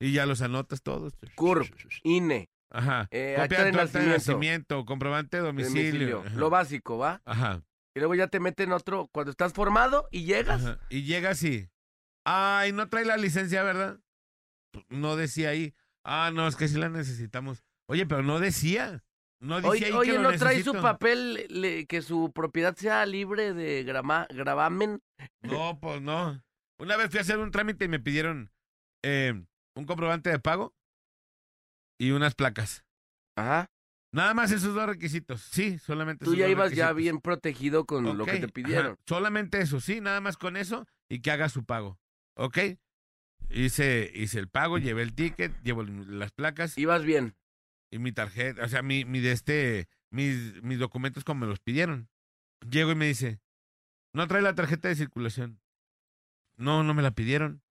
Y ya los anotas todos. CURP, INE, Ajá. Eh, Copia acta de nacimiento. nacimiento, comprobante de domicilio. domicilio, lo básico, ¿va? Ajá. Y luego ya te meten otro, cuando estás formado y llegas, Ajá. Y llega así. Ay, no trae la licencia, ¿verdad? No decía ahí. Ah, no, es que sí la necesitamos. Oye, pero no decía. No decía oye, ahí oye, que lo no trae su papel, le- que su propiedad sea libre de grama, gravamen. No, pues no. Una vez fui a hacer un trámite y me pidieron eh, un comprobante de pago y unas placas. Ajá. Nada más esos dos requisitos. Sí, solamente Tú esos ya dos ibas ya bien protegido con lo que te ajá, pidieron. Solamente eso, sí, nada más con eso y que haga su pago. ¿Ok? Hice, hice el pago, llevé el ticket, llevo las placas Ibas bien. y mi tarjeta, o sea, mi, mi de este, mis, mis documentos como me los pidieron. Llego y me dice, no trae la tarjeta de circulación. No, no me la pidieron.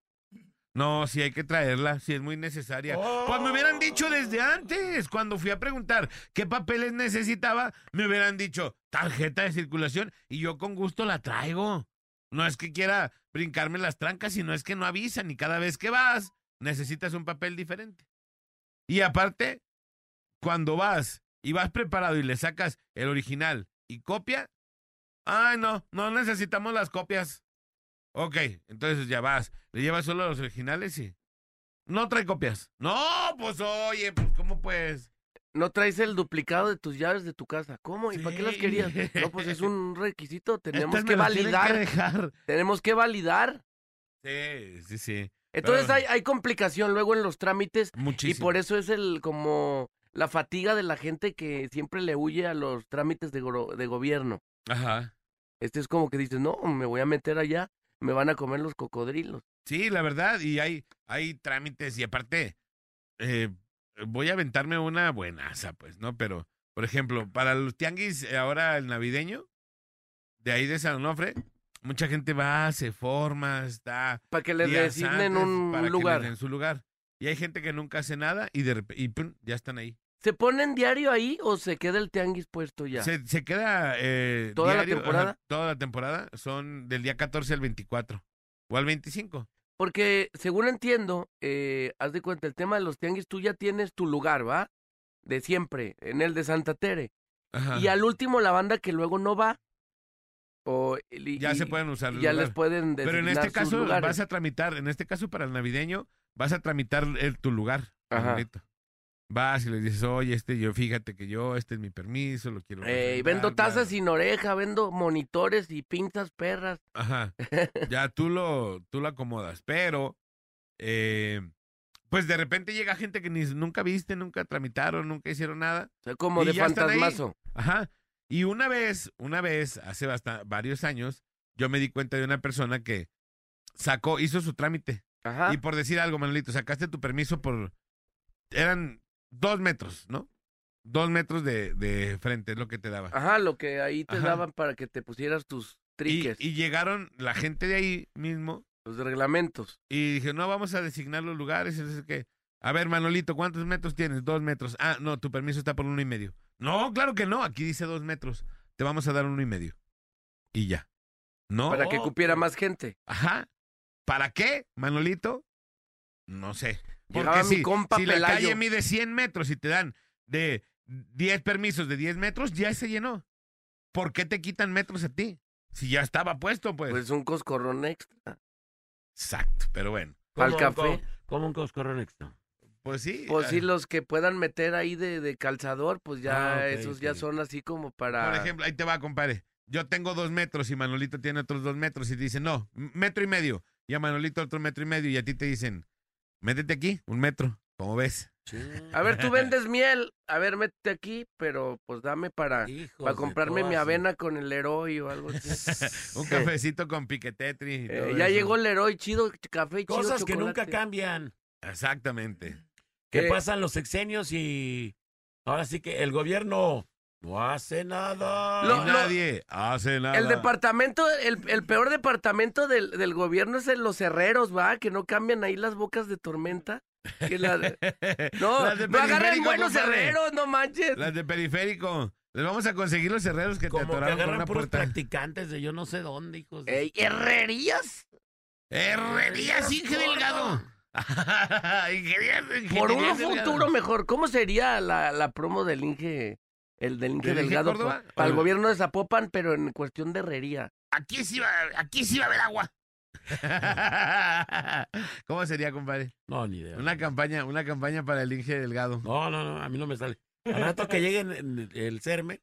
No, sí hay que traerla, sí es muy necesaria. Pues me hubieran dicho desde antes, cuando fui a preguntar qué papeles necesitaba, me hubieran dicho tarjeta de circulación y yo con gusto la traigo. No es que quiera brincarme las trancas, sino es que no avisan y cada vez que vas, necesitas un papel diferente. Y aparte, cuando vas y vas preparado y le sacas el original y copia, ay, no, no necesitamos las copias. Ok, entonces ya vas, le llevas solo los originales y no trae copias. No, pues oye, pues ¿cómo pues? No traes el duplicado de tus llaves de tu casa. ¿Cómo? ¿Y para qué las querías? No, pues es un requisito. Tenemos Estas que validar. que dejar. Tenemos que validar. Sí, sí, sí. Entonces Pero- hay, hay complicación luego en los trámites Muchísimo. y por eso es el como la fatiga de la gente que siempre le huye a los trámites de, gro- de gobierno. Ajá. Este es como que dices, no, me voy a meter allá, me van a comer los cocodrilos. Sí, la verdad, y hay, hay trámites y aparte, eh, voy a aventarme una buenaza, pues, ¿no? Pero, por ejemplo, para los tianguis, eh, ahora el navideño, de ahí de San Onofre, mucha gente va, se forma, está... Para que les designen un para que les lugar. den su lugar. Y hay gente que nunca hace nada y de y pum, ya están ahí. ¿Se ponen diario ahí o se queda el tianguis puesto ya? Se, se queda eh, ¿Toda la temporada? toda la temporada, son del día 14 al 24 o al 25. Porque según entiendo, eh, haz de cuenta, el tema de los tianguis, tú ya tienes tu lugar, ¿va? De siempre, en el de Santa Tere. Ajá. Y al último la banda que luego no va. O, y- ya se pueden usar ya lugar. les pueden Pero en este caso lugares. vas a tramitar, en este caso para el navideño, vas a tramitar el- tu lugar. Ajá. Vas y le dices, oye, este, yo fíjate que yo, este es mi permiso, lo quiero. Ey, vendo tazas bla". sin oreja, vendo monitores y pinzas perras. Ajá. Ya tú lo, tú lo acomodas. Pero, eh, pues de repente llega gente que ni nunca viste, nunca tramitaron, nunca hicieron nada. O sea, como de fantasmazo. Ajá. Y una vez, una vez, hace varios años, yo me di cuenta de una persona que sacó, hizo su trámite. Ajá. Y por decir algo, Manolito, sacaste tu permiso por. Eran dos metros, ¿no? Dos metros de, de frente es lo que te daba. Ajá, lo que ahí te Ajá. daban para que te pusieras tus y, triques, y llegaron la gente de ahí mismo los reglamentos. y dije, no, vamos a designar los lugares. Entonces, que, a ver, Manolito, ¿cuántos metros tienes? Dos metros. Ah, no, tu permiso está por uno y medio. No, claro que no. Aquí dice dos metros. Te vamos a dar uno y medio. Y ya. No. para que cupiera más gente. Ajá. ¿Para qué, Manolito? No sé. Porque mi si, compa si la calle mide 100 metros y te dan de 10 permisos de 10 metros, ya se llenó. ¿Por qué te quitan metros a ti? Si ya estaba puesto, pues. Pues un coscorrón extra. Exacto, pero bueno. Al ¿Cómo- café. cómo- ¿Cómo un coscorrón extra? Pues sí. Pues sí, eh, los que puedan meter ahí de, de calzador, pues ya Ah, esos ya son así como para... Por ejemplo, ahí te va, compadre. Yo tengo dos metros y Manolito tiene otros dos metros y te dicen, no, metro y medio. Y a Manolito otro metro y medio y a ti te dicen, métete aquí, un metro. ¿Cómo ves? A ver, tú vendes miel, a ver, métete aquí, pero pues dame para, para comprarme mi avena con el Leroy o algo así. un cafecito con piquetetri. y Eh, ya eso. llegó el Leroy, chido café y chido Cosas que nunca cambian. Exactamente. Que ¿Qué? pasan los sexenios y ahora sí que el gobierno no hace nada. Lo- y nadie hace nada. El departamento, el, el peor departamento del, del gobierno es en los herreros, ¿va? Que no cambian ahí las bocas de tormenta. Que la- no, Las de no agarren buenos compadre. herreros, no manches. Las de periférico. Les vamos a conseguir los herreros que te Como que atoraron con agarran una puros puerta. practicantes de yo no sé dónde, hijos. de- Ey, ¿Herrerías? Herrerías, Inge Delgado. Por un futuro mejor. ¿Cómo sería la, la promo del Inge, el del Inge ¿Del Inge Delgado Córdoba? pa- para el gobierno de Zapopan, pero en cuestión de herrería? Aquí sí va, aquí sí va a haber agua. ¿Cómo sería, compadre? No, ni idea. Una campaña, una campaña para el Inge Delgado. No, no, no, a mí no me sale. Al rato que llegue en el CERME,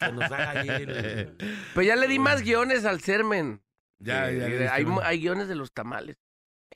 que nos haga ahí el... Pues ya le di más guiones al Sermen. Ya, Eh, ya. eh, hay, hay guiones de los tamales.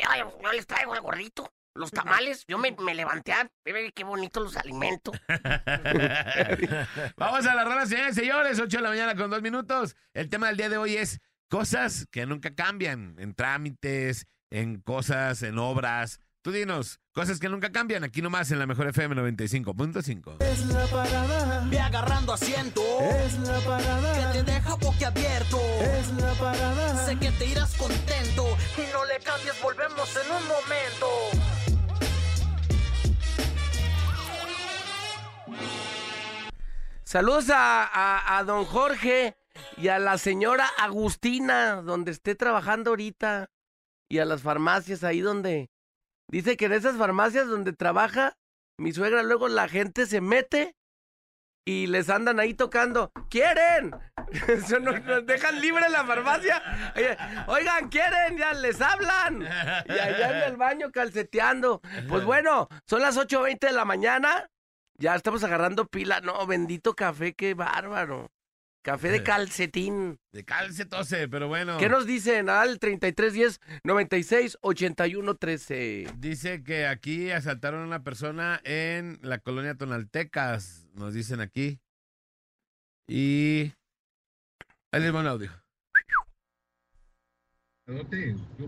Ay, yo les traigo el gordito. Los tamales, yo me, me levanté a ver qué bonito los alimento. Vamos a la rola, señores señores. 8 de la mañana con dos minutos. El tema del día de hoy es cosas que nunca cambian. En trámites, en cosas, en obras. Tú dinos, cosas que nunca cambian. Aquí nomás en la mejor FM 95.5. Es la parada. Ve agarrando asiento. Es la parada. Que te deja boquiabierto. Es la parada. Sé que te irás contento. Y no le cambies, volvemos en un momento. Saludos a, a- a don Jorge y a la señora Agustina, donde esté trabajando ahorita. Y a las farmacias ahí donde, Dice que en esas farmacias donde trabaja mi suegra, luego la gente se mete y les andan ahí tocando. ¿Quieren? Eso nos dejan libre la farmacia. Oigan, ¿quieren? Ya les hablan. Y allá en el baño calceteando. Pues bueno, son las 8.20 de la mañana. Ya estamos agarrando pila. No, bendito café, qué bárbaro. Café de calcetín. De calce tose, pero bueno. ¿Qué nos dicen? Al 3310 96 81 13. Dice que aquí asaltaron a una persona en la colonia Tonaltecas, nos dicen aquí. Y... Ahí les va un audio.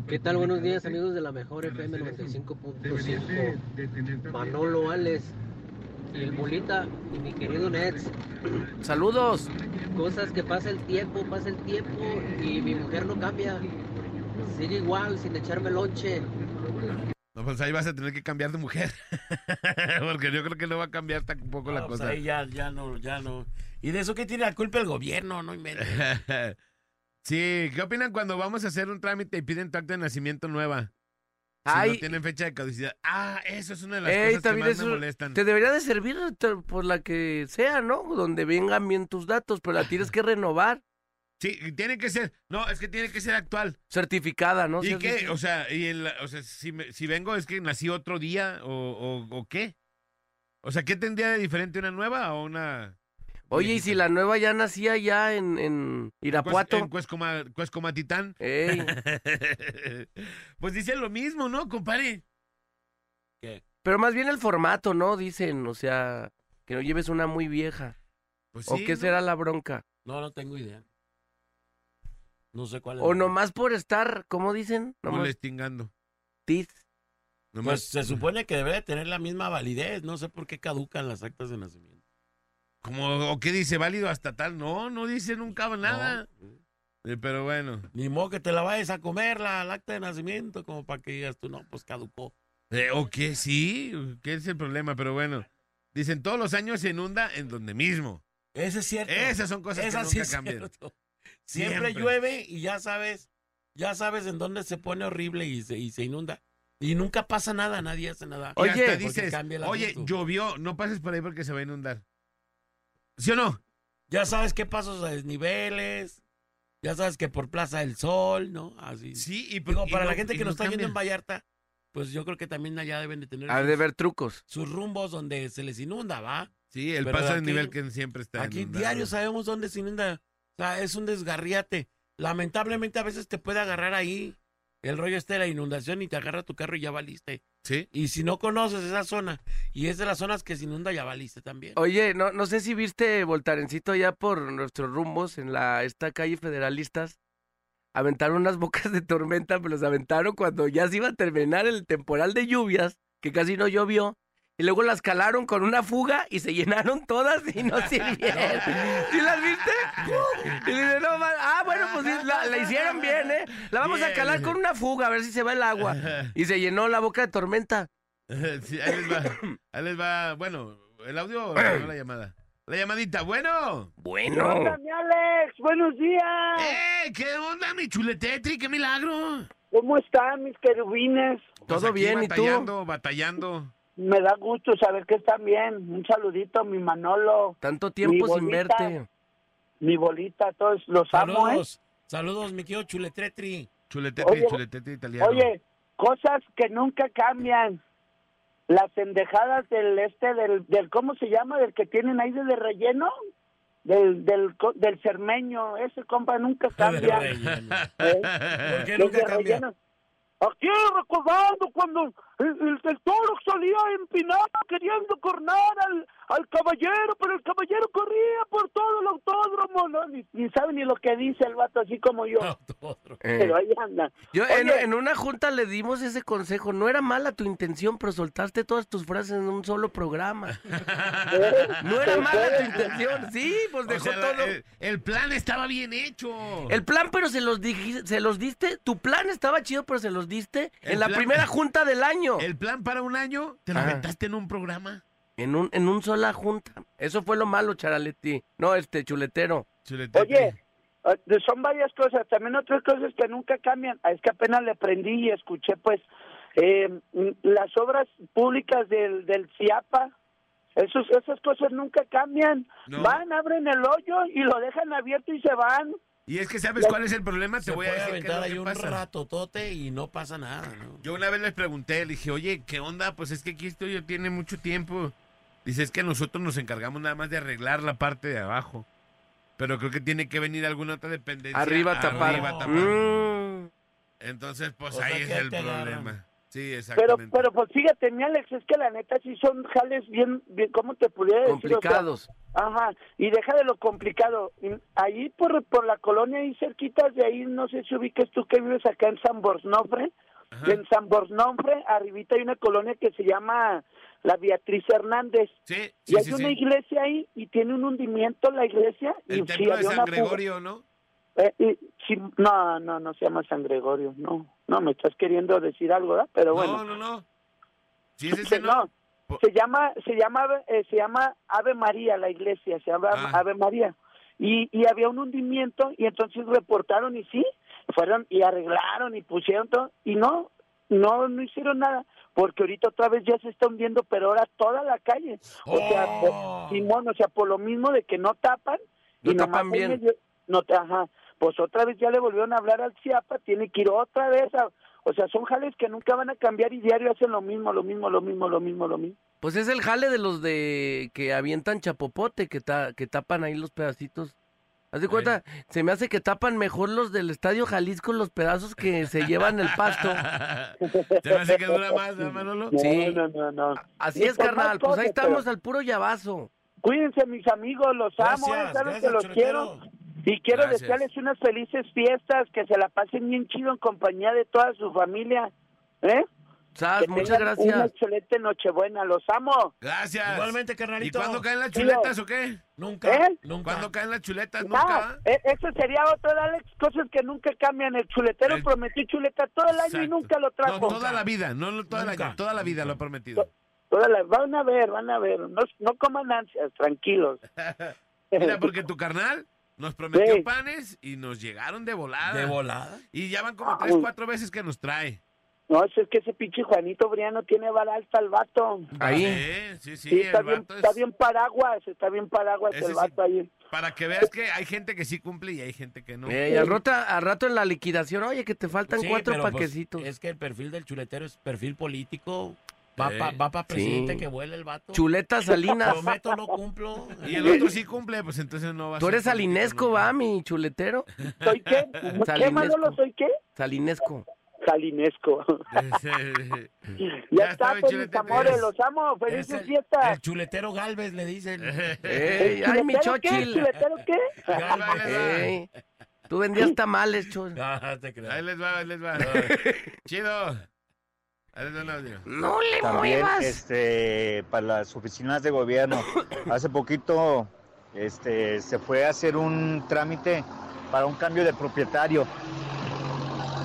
¿Qué tal? Buenos días amigos de la mejor FM 95.5. Manolo Alex y el Bolita y mi querido Nets. Saludos. Cosas que pasa el tiempo, pasa el tiempo y mi mujer no cambia. Sigue igual, sin echarme lonche. No, pues ahí vas a tener que cambiar de mujer. Porque yo creo que no va a cambiar tampoco la No, pues cosa. ahí ya, ya no, ya no. ¿Y de eso qué tiene la culpa el gobierno? No inventes. sí, ¿qué opinan cuando vamos a hacer un trámite y piden tu acta de nacimiento nueva? Si no tienen fecha de caducidad. Ah, eso es una de las Ey, cosas que más eso me molestan. te debería de servir por la que sea, ¿no? Donde vengan bien tus datos, pero la tienes que renovar. Sí, tiene que ser. No, es que tiene que ser actual. Certificada, ¿no? ¿Y qué? O sea, y o sea si, me- si vengo es que nací otro día o, o, o qué. O sea, ¿qué tendría de diferente una nueva o una... Oye, y si la nueva ya nacía ya en, en Irapuato. En Cuescoma, Cuescomatitán. Ey, pues dicen lo mismo, ¿no, compadre? pero más bien el formato, ¿no? Dicen, o sea, que no lleves una muy vieja. Pues ¿O sí, qué ¿no? será la bronca? No, no tengo idea. No sé cuál es. O nomás por estar, ¿cómo dicen? Nomás Molestingando. tiz. Pues Nomás- se supone que debe de tener la misma validez. No sé por qué caducan las actas de nacimiento. Como, ¿O qué dice? ¿Válido hasta tal? No, no dice nunca nada. No. Eh, Pero bueno. Ni modo que te la vayas a comer la, el acta de nacimiento, como para que digas tú, no, pues caducó. Eh, ¿O qué? Sí, ¿qué es el problema? Pero bueno. Dicen, todos los años se inunda en donde mismo. Ese es cierto. Esas son cosas Esa que sí nunca cambian. Siempre, Siempre. llueve y ya sabes, ya sabes en dónde se pone horrible y se, y se inunda. Y nunca pasa nada, nadie hace nada. Oye, dices, oye, llovió, no pases por ahí porque se va a inundar. ¿Sí o no? Ya sabes qué pasos a desniveles, ya sabes que por Plaza del Sol, ¿no? Así. Sí, y, Digo, y para no- la gente que no nos está viendo en cambia. Vallarta, pues yo creo que también allá deben de tener Ha de ver trucos. sus rumbos donde se les inunda, ¿va? Sí, el Pero paso de aquí- nivel que siempre está Aquí inundado. diario sabemos dónde se inunda. O sea, es un desgarriate. Lamentablemente a veces te puede agarrar ahí el rollo este de la inundación y te agarra tu carro y ya valiste. Sí. Y si no conoces esa zona y es de las zonas que se inunda, ya valiste también. Oye, no, no sé si viste Voltarencito ya por nuestros rumbos en la esta calle Federalistas. Aventaron unas bocas de tormenta, pero los aventaron cuando ya se iba a terminar el temporal de lluvias, que casi no llovió. Y luego las calaron con una fuga y se llenaron todas y no sirvieron. ¿Sí las viste? Y dice, no, ah, bueno, pues sí, la, la hicieron bien, ¿eh? La vamos a calar con una fuga a ver si se va el agua. Y se llenó la boca de tormenta. Sí, ahí les va. Ahí les va. Bueno, ¿el audio o la, llamada? La llamadita, bueno. Bueno. mi Alex? Buenos días. ¡Eh! ¿Qué onda, mi chuletetri? ¡Qué milagro! ¿Cómo están mis querubines? Pues Todo aquí bien, ¿y tú? batallando, batallando. Me da gusto saber que están bien. Un saludito a mi Manolo, Tanto tiempo Mi sin bolita. verte. mi bolita, todos los amo, ¿eh? Saludos, saludos, mi querido Chuletretri. Chuletetri, Oye, chuletetri italiano. Oye, cosas que nunca cambian. Las endejadas del este, del, del ¿cómo se llama? Del que tienen ahí de, de relleno. Del, del, co- del cermeño. Ese compa nunca cambia. ¿eh? ¿Por qué nunca cambia? relleno. Aquí recordando cuando el, el- el toro salía empinado queriendo cornar al, al caballero, pero el caballero corría por todo el autódromo, ¿no? Ni, ni sabe ni lo que dice el vato, así como yo. Otro. Eh. Pero ahí anda. Yo en, Oye. en una junta le dimos ese consejo. No era mala tu intención, pero soltaste todas tus frases en un solo programa. ¿eh? No era Se mala tu intención. Sí, pues O dejó sea, todo. el, el plan estaba bien hecho. El plan, pero se los, dij- se los diste. Tu plan estaba chido, pero se los diste El en la primera junta del año. El plan para un año, te lo Ajá. aventaste en un programa. En un en un sola junta. Eso fue lo malo, Charaletti. No, este chuletero. Oye, eh, son varias cosas. También otras cosas que nunca cambian. Ah, Es que apenas le prendí y escuché, pues, eh, mm, las obras públicas del, del CIAPA, esos, esas cosas nunca cambian. No. Van, abren el hoyo y lo dejan abierto y se van. Y es que sabes cuál es el problema, te Se voy a puede decir qué es aventar lo ahí que un pasa. ratotote y no pasa nada, ¿no? Yo una vez les pregunté, le dije, oye, ¿qué onda? Pues es que aquí esto ya tiene mucho tiempo. Dice, es que nosotros nos encargamos nada más de arreglar la parte de abajo. Pero creo que tiene que venir alguna otra dependencia. Arriba a tapar. arriba tapar. Mm. Entonces, pues O sea, ahí es que el te agarran. problema. Sí, Pero, exactamente. pero pues fíjate, mi Alex, es que la neta sí son jales bien, bien ¿cómo te pudiera decir? O sea, Complicados. Ajá, y deja de lo complicado. Y Ahí por, por la colonia, ahí cerquitas de ahí, no sé si ubiques tú que vives acá en San Borsnofre. Ajá. En San Borsnofre, arribita hay una colonia que se llama la Beatriz Hernández. Sí, y sí, hay sí, una iglesia ahí y tiene un hundimiento la iglesia. y El sí, templo de San fuga. Gregorio, ¿no? Eh, y sí, no, no, no se llama San Gregorio, no. No, me estás queriendo decir algo, ¿verdad? Pero bueno. No, no, no. Sí, es ese, ¿no? no, se llama, se llama, eh, se llama Ave María la iglesia, se llama Ah. Ave María. Y, y había un hundimiento y entonces reportaron y sí, fueron y arreglaron y pusieron todo y no, no, no hicieron nada porque ahorita otra vez ya se está hundiendo, pero ahora toda la calle. O sea, Oh. por- Simón, o sea, por lo mismo de que no tapan No y tapan bien. medio- no, ajá, pues otra vez ya le volvieron a hablar al CIAPA, tiene que ir otra vez a, o sea, son jales que nunca van a cambiar y diario hacen lo mismo, lo mismo, lo mismo, lo mismo, lo mismo. Pues es el jale de los de que avientan chapopote, que, ta- que tapan ahí los pedacitos. Haz de cuenta, se me hace que tapan mejor los del Estadio Jalisco los pedazos que se llevan el pasto. ¿Se me hace que dura más, ¿verdad, Manolo? No, Sí. no, no, no. Así Sí, es, carnal. Pues ahí estamos pero al puro llavazo. Cuídense, mis amigos, los amo, Gracias, ¿eh? saben que los quiero. Y quiero Gracias. desearles unas felices fiestas, que se la pasen bien chido en compañía de toda su familia. ¿Eh? Sas, Que muchas tengan Una gracias. excelente Nochebuena, los amo. Gracias. Igualmente, ¿Y carnalito. cuándo caen las chuletas o qué? Nunca, ¿Eh? nunca. ¿Cuándo caen las chuletas? Nunca. e- eso sería otro, Alex, cosas que nunca cambian. El chuletero El- prometió chuleta todo el año y nunca lo No, trajo. toda la vida, no, no toda, Nunca. la, toda la vida lo ha prometido. Toda la- van a ver, van a ver. No, no coman ansias, tranquilos. Mira, porque tu carnal nos prometió Sí. panes y nos llegaron de volada. ¿De volada? Y ya van como tres, Ay. cuatro veces que nos trae. No, es que ese pinche Juanito Briano tiene vara alta el vato. Ahí. Sí, sí, sí, está, el bien, vato está es- bien paraguas, está bien paraguas Ese el sí. vato ahí. Para que veas que hay gente que sí cumple y hay gente que no. Eh, y al, rato, al rato en la liquidación, oye, que te faltan Sí, cuatro pues, paquecitos. es que el perfil del chuletero es perfil político. Va para va pa presidente sí. que vuela el vato. Chuletas salinas. Prometo, no cumplo. Y el otro sí cumple, pues entonces no va a Tú eres salinesco, va, mi chuletero. ¿Soy qué? ¿Qué, Salinesco. Manolo? ¿Soy qué? Salinesco. Salinesco. Ya ya está, pues, mis amores, los amo. Es Felices el, fiestas. el chuletero Galvez, le dicen. Ey, ay, mi chochil. ¿Chuletero qué? Ey, tú vendías tamales, chul. Ah, te creas. Ahí les va, ahí les va. Chido. No le También muevas. este, para las oficinas de gobierno. Hace poquito este, se fue a hacer un trámite para un cambio de propietario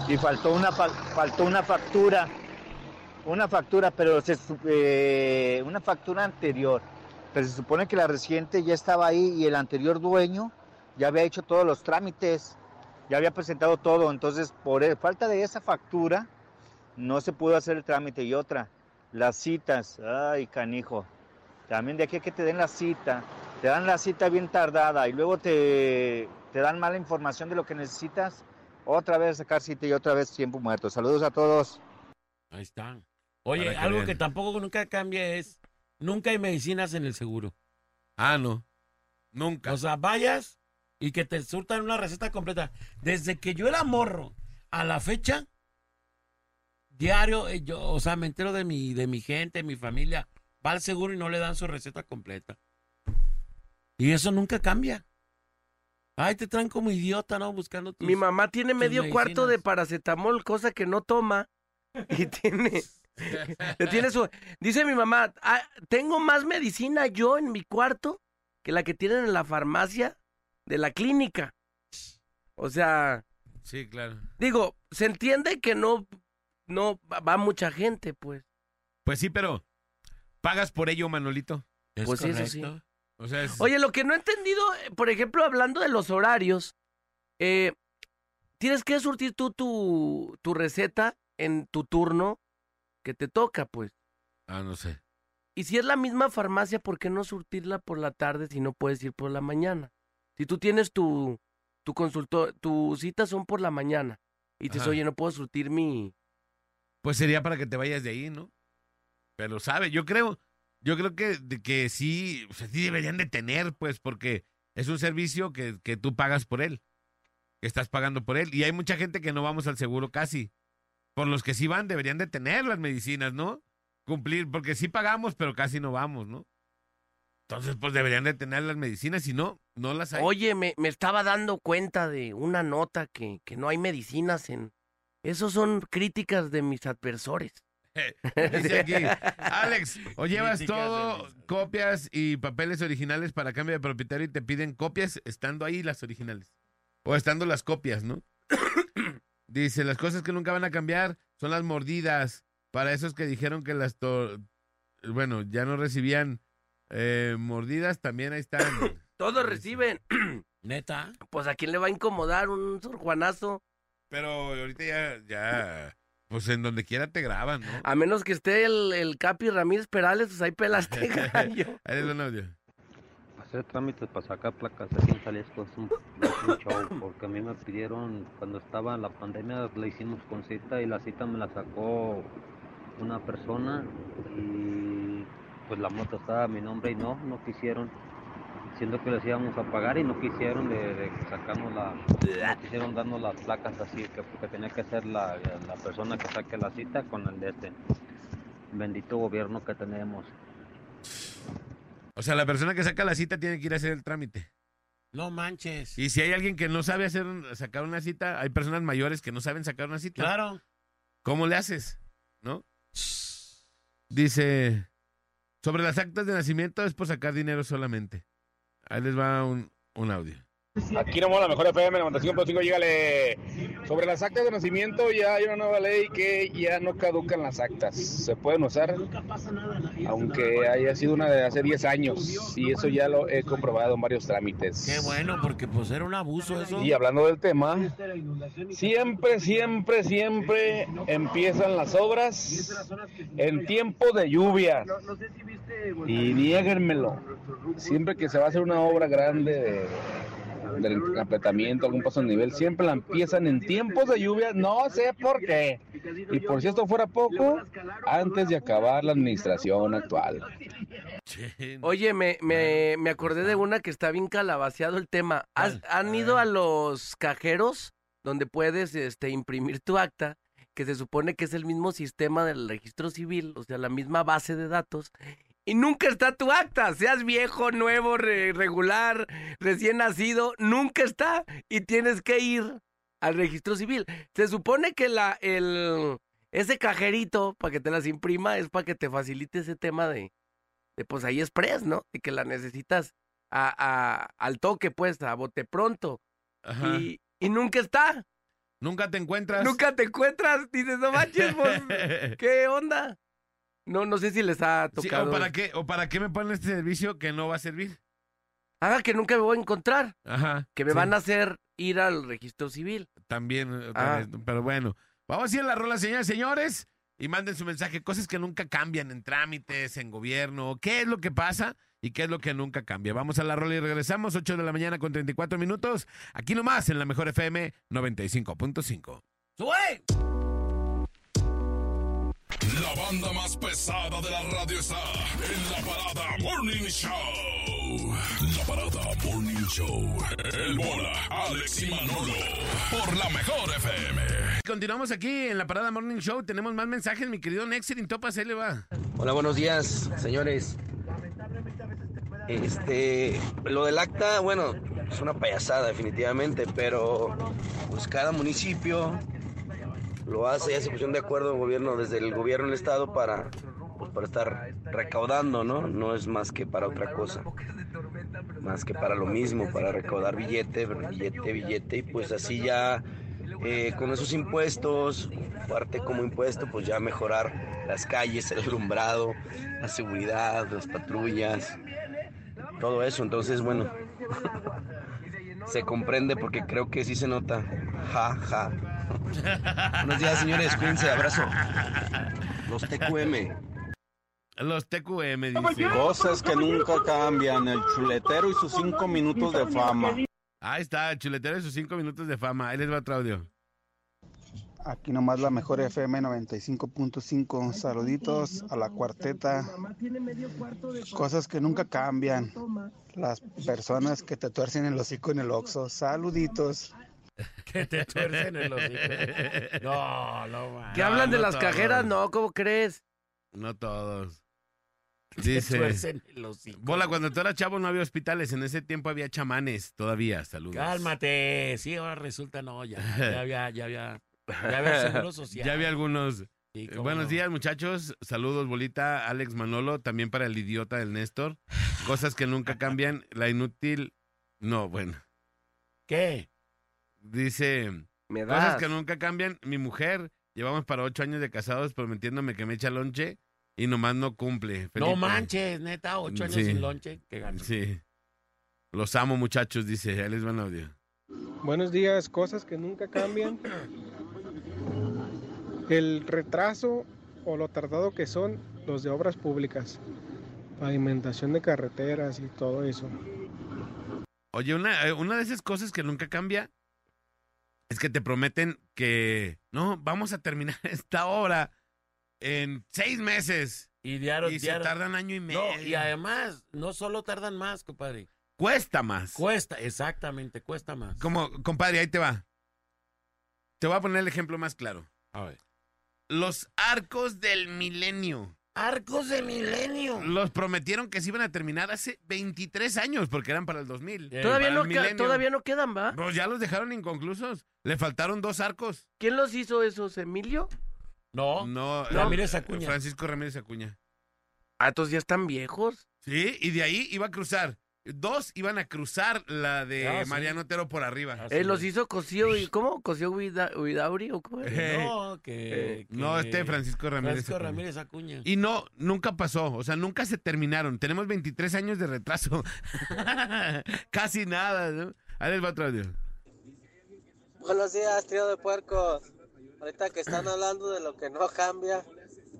y faltó una, fa- faltó una factura. Una factura, pero se, eh, una factura anterior. Pero se supone que la reciente ya estaba ahí y el anterior dueño ya había hecho todos los trámites, ya había presentado todo. Entonces, por e- falta de esa factura, no se pudo hacer el trámite. Y otra, las citas. Ay, canijo. También de aquí a que te den la cita. Te dan la cita bien tardada y luego te, te dan mala información de lo que necesitas. Otra vez sacar cita y otra vez tiempo muerto. Saludos a todos. Ahí está. Oye, que algo vean. que tampoco nunca cambia es, nunca hay medicinas en el seguro. Ah, no. Nunca. O sea, vayas y que te surtan una receta completa. Desde que yo era morro a la fecha, diario, eh, yo, o sea, me entero de mi, de mi gente, de mi familia, va al seguro y no le dan su receta completa. Y eso nunca cambia. Ay, te traen como idiota, ¿no? Buscando tus... Mi mamá tiene medio cuarto de paracetamol, cosa que no toma. Y tiene, tiene su... Dice mi mamá, "Ah, tengo más medicina yo en mi cuarto que la que tienen en la farmacia de la clínica. O sea, Sí, claro. digo, se entiende que no, no va- mucha gente, pues. Pues sí, pero pagas por ello, Manolito. Es Pues eso sí. correcto. O sea, es- Oye, lo que no he entendido, eh, por ejemplo, hablando de los horarios, eh, tienes que surtir tú tu, tu receta en tu turno que te toca, pues. Ah, no sé. Y si es la misma farmacia, ¿por qué no surtirla por la tarde si no puedes ir por la mañana? Si tú tienes tu, tu consultor, tus citas son por la mañana y te dices, oye, no puedo surtir mi... Pues sería para que te vayas de ahí, ¿no? Pero sabe, yo creo, yo creo que, que sí, o sea, sí deberían de tener, pues, porque es un servicio que, que tú pagas por él, que estás pagando por él. Y hay mucha gente que no vamos al seguro casi. Por los que sí van, deberían de tener las medicinas, ¿no? Cumplir, porque sí pagamos, pero casi no vamos, ¿no? Entonces, pues deberían de tener las medicinas, si no, no las hay. Oye, me, me estaba dando cuenta de una nota que, que no hay medicinas en... Esos son críticas de mis adversores. Dice aquí, Alex, o llevas Críticas todo, copias y papeles originales para cambio de propietario y te piden copias estando ahí las originales. O estando las copias, ¿no? Dice, las cosas que nunca van a cambiar son las mordidas. Para esos que dijeron que las... bueno, ya no recibían eh, mordidas, también ahí están. Todos reciben. ¿Neta? Pues a quién le va a incomodar un Sor Juanazo. Pero ahorita ya, ya, pues en donde quiera te graban, ¿no? A menos que esté el, el Capi Ramírez Perales, pues ahí pelaste gallo. Ahí es un audio. Hacer trámites para sacar placas aquí en Jalisco es un, es un show, porque a mí me pidieron, cuando estaba la pandemia, le hicimos con cita y la cita me la sacó una persona y pues la moto estaba a mi nombre y no, no quisieron, siendo que les íbamos a pagar y no quisieron de, de sacarnos la, no quisieron darnos las placas así, que porque tenía que ser la, la persona que saque la cita con el de este bendito gobierno que tenemos. O sea, la persona que saca la cita tiene que ir a hacer el trámite. No manches. Y si hay alguien que no sabe hacer sacar una cita, hay personas mayores que no saben sacar una cita. Claro. ¿Cómo le haces? ¿No? Dice, sobre las actas de nacimiento es por sacar dinero solamente. Ahí les va un, un audio. Aquí nomás la mejor FM 95.5, llégale. Sobre las actas de nacimiento ya hay una nueva ley que ya no caducan las actas. Se pueden usar, aunque haya sido una de hace 10 años. Y eso ya lo he comprobado en varios trámites. Qué bueno, porque pues era un abuso eso. Y hablando del tema, siempre, siempre, siempre empiezan las obras en tiempo de lluvia. Y niéguenmelo. Siempre que se va a hacer una obra grande de, del completamiento, algún paso de nivel, siempre la empiezan en tiempos de lluvia, no sé por qué. Y por si esto fuera poco, antes de acabar la administración actual. Oye, me, me, me acordé de una que está bien calabaceado el tema. ¿Has- ¿Han ido a los cajeros donde puedes este, imprimir tu acta? Que se supone que es el mismo sistema del registro civil, o sea, la misma base de datos. Y nunca está tu acta, seas viejo, nuevo, re- regular, recién nacido, nunca está. Y tienes que ir al registro civil. Se supone que la, el, ese cajerito, para que te las imprima, es para que te facilite ese tema de, de pues ahí express, ¿no? Y que la necesitas a, a- al toque, pues, a bote pronto. Ajá. Y, y nunca está. Nunca te encuentras. Nunca te encuentras. Dices, no manches, pues, ¿qué onda? No, no sé si les ha Sí, tocado. ¿o, para qué, ¿O para qué me ponen este servicio que no va a servir? Haga que nunca me voy a encontrar. Ajá. Que me sí. van a hacer ir al registro civil. También, eh, Ah. pero bueno. Vamos a ir a la rola, señores, señores. Y manden su mensaje. Cosas que nunca cambian en trámites, en gobierno. ¿Qué es lo que pasa y qué es lo que nunca cambia? Vamos a la rola y regresamos. 8 de la mañana con 34 minutos. Aquí nomás en la mejor FM 95.5. ¡Sube! La banda más pesada de la radio está en la parada Morning Show. La parada Morning Show. El bola, Alex y Manolo. Por la mejor FM. Continuamos aquí en la Parada Morning Show. Tenemos más mensajes, mi querido Nexerin Topas. Ahí le va. Hola, buenos días, señores. Este, lo del acta, bueno, es una payasada definitivamente, pero pues cada municipio lo hace, ya se pusieron de acuerdo el gobierno, desde el gobierno del estado para, pues, para estar recaudando, ¿no? No es más que para otra cosa, más que para lo mismo, para recaudar billete, billete, billete, y pues así ya eh, con esos impuestos, parte como impuesto, pues ya mejorar las calles, el alumbrado, la seguridad, las patrullas, todo eso. Entonces, bueno, se comprende porque creo que sí se nota. Ja, ja. Buenos días, señores. Cuídense. Abrazo. Los TQM. Los TQM, dice. Cosas que nunca cambian. El chuletero y sus cinco minutos de fama. Ahí está, chuletero y sus cinco minutos de fama. Ahí les va otro audio. Aquí nomás la mejor FM 95.5. Saluditos a la cuarteta. Cosas que nunca cambian. Las personas que te tuercen el hocico en el oxo. Saluditos. Que te tuercen el hocico. No, no, man. ¿Qué hablan de no las todos. cajeras? No, ¿cómo crees? No todos. Te Dice. Bola, cuando tú eras chavo no había hospitales. En ese tiempo había chamanes todavía. Saludos. Cálmate. Sí, ahora resulta no, ya, ya había, ya había, ya había seguro social. Ya había algunos. Sí, Buenos no. días, muchachos. Saludos, Bolita, Alex Manolo, también para el idiota del Néstor. Cosas que nunca cambian. La inútil. No, bueno. ¿Qué? Dice. Me Cosas que nunca cambian. Mi mujer, llevamos para ocho años de casados prometiéndome que me echa lonche y nomás no cumple. No manches, neta, ocho años Sí. sin lonche. Qué gacho. Sí. Los amo, muchachos, dice. Ahí les van audio. Buenos días, cosas que nunca cambian. El retraso o lo tardado que son los de obras públicas, pavimentación de carreteras y todo eso. Oye, una, eh, una de esas cosas que nunca cambia es que te prometen que no, vamos a terminar esta obra en seis meses. Y, diario, Y se diario- tardan año y medio. No, y además, no solo tardan más, compadre. Cuesta más. Cuesta, exactamente, cuesta más. Como, compadre, ahí te va. Te voy a poner el ejemplo más claro. A ver. Los arcos del milenio. Arcos de milenio. Los prometieron que se iban a terminar hace 23 años porque eran para el 2000. Todavía Para no, el queda- milenio. todavía no quedan, ¿va? Pues ya los dejaron inconclusos. Le faltaron dos arcos. ¿Quién los hizo esos, Emilio? No. No, Ramírez eh, Acuña. Francisco Ramírez Acuña. Ah, estos ya están viejos. Sí, y de ahí iba a cruzar. Dos iban a cruzar la de Ah, sí. Mariano Otero por arriba. Eh, los hizo Cosío y ¿cómo? ¿Cosío Huida- Huidauri o cómo? Eh, No, que, no, que- este Francisco Ramírez Francisco Acuña. Ramírez Acuña. Y no, nunca pasó. O sea, nunca se terminaron. Tenemos 23 años de retraso. Casi nada, ¿no? Ahí les va otro audio. Buenos días, trío de puercos. Ahorita que están hablando de lo que no cambia,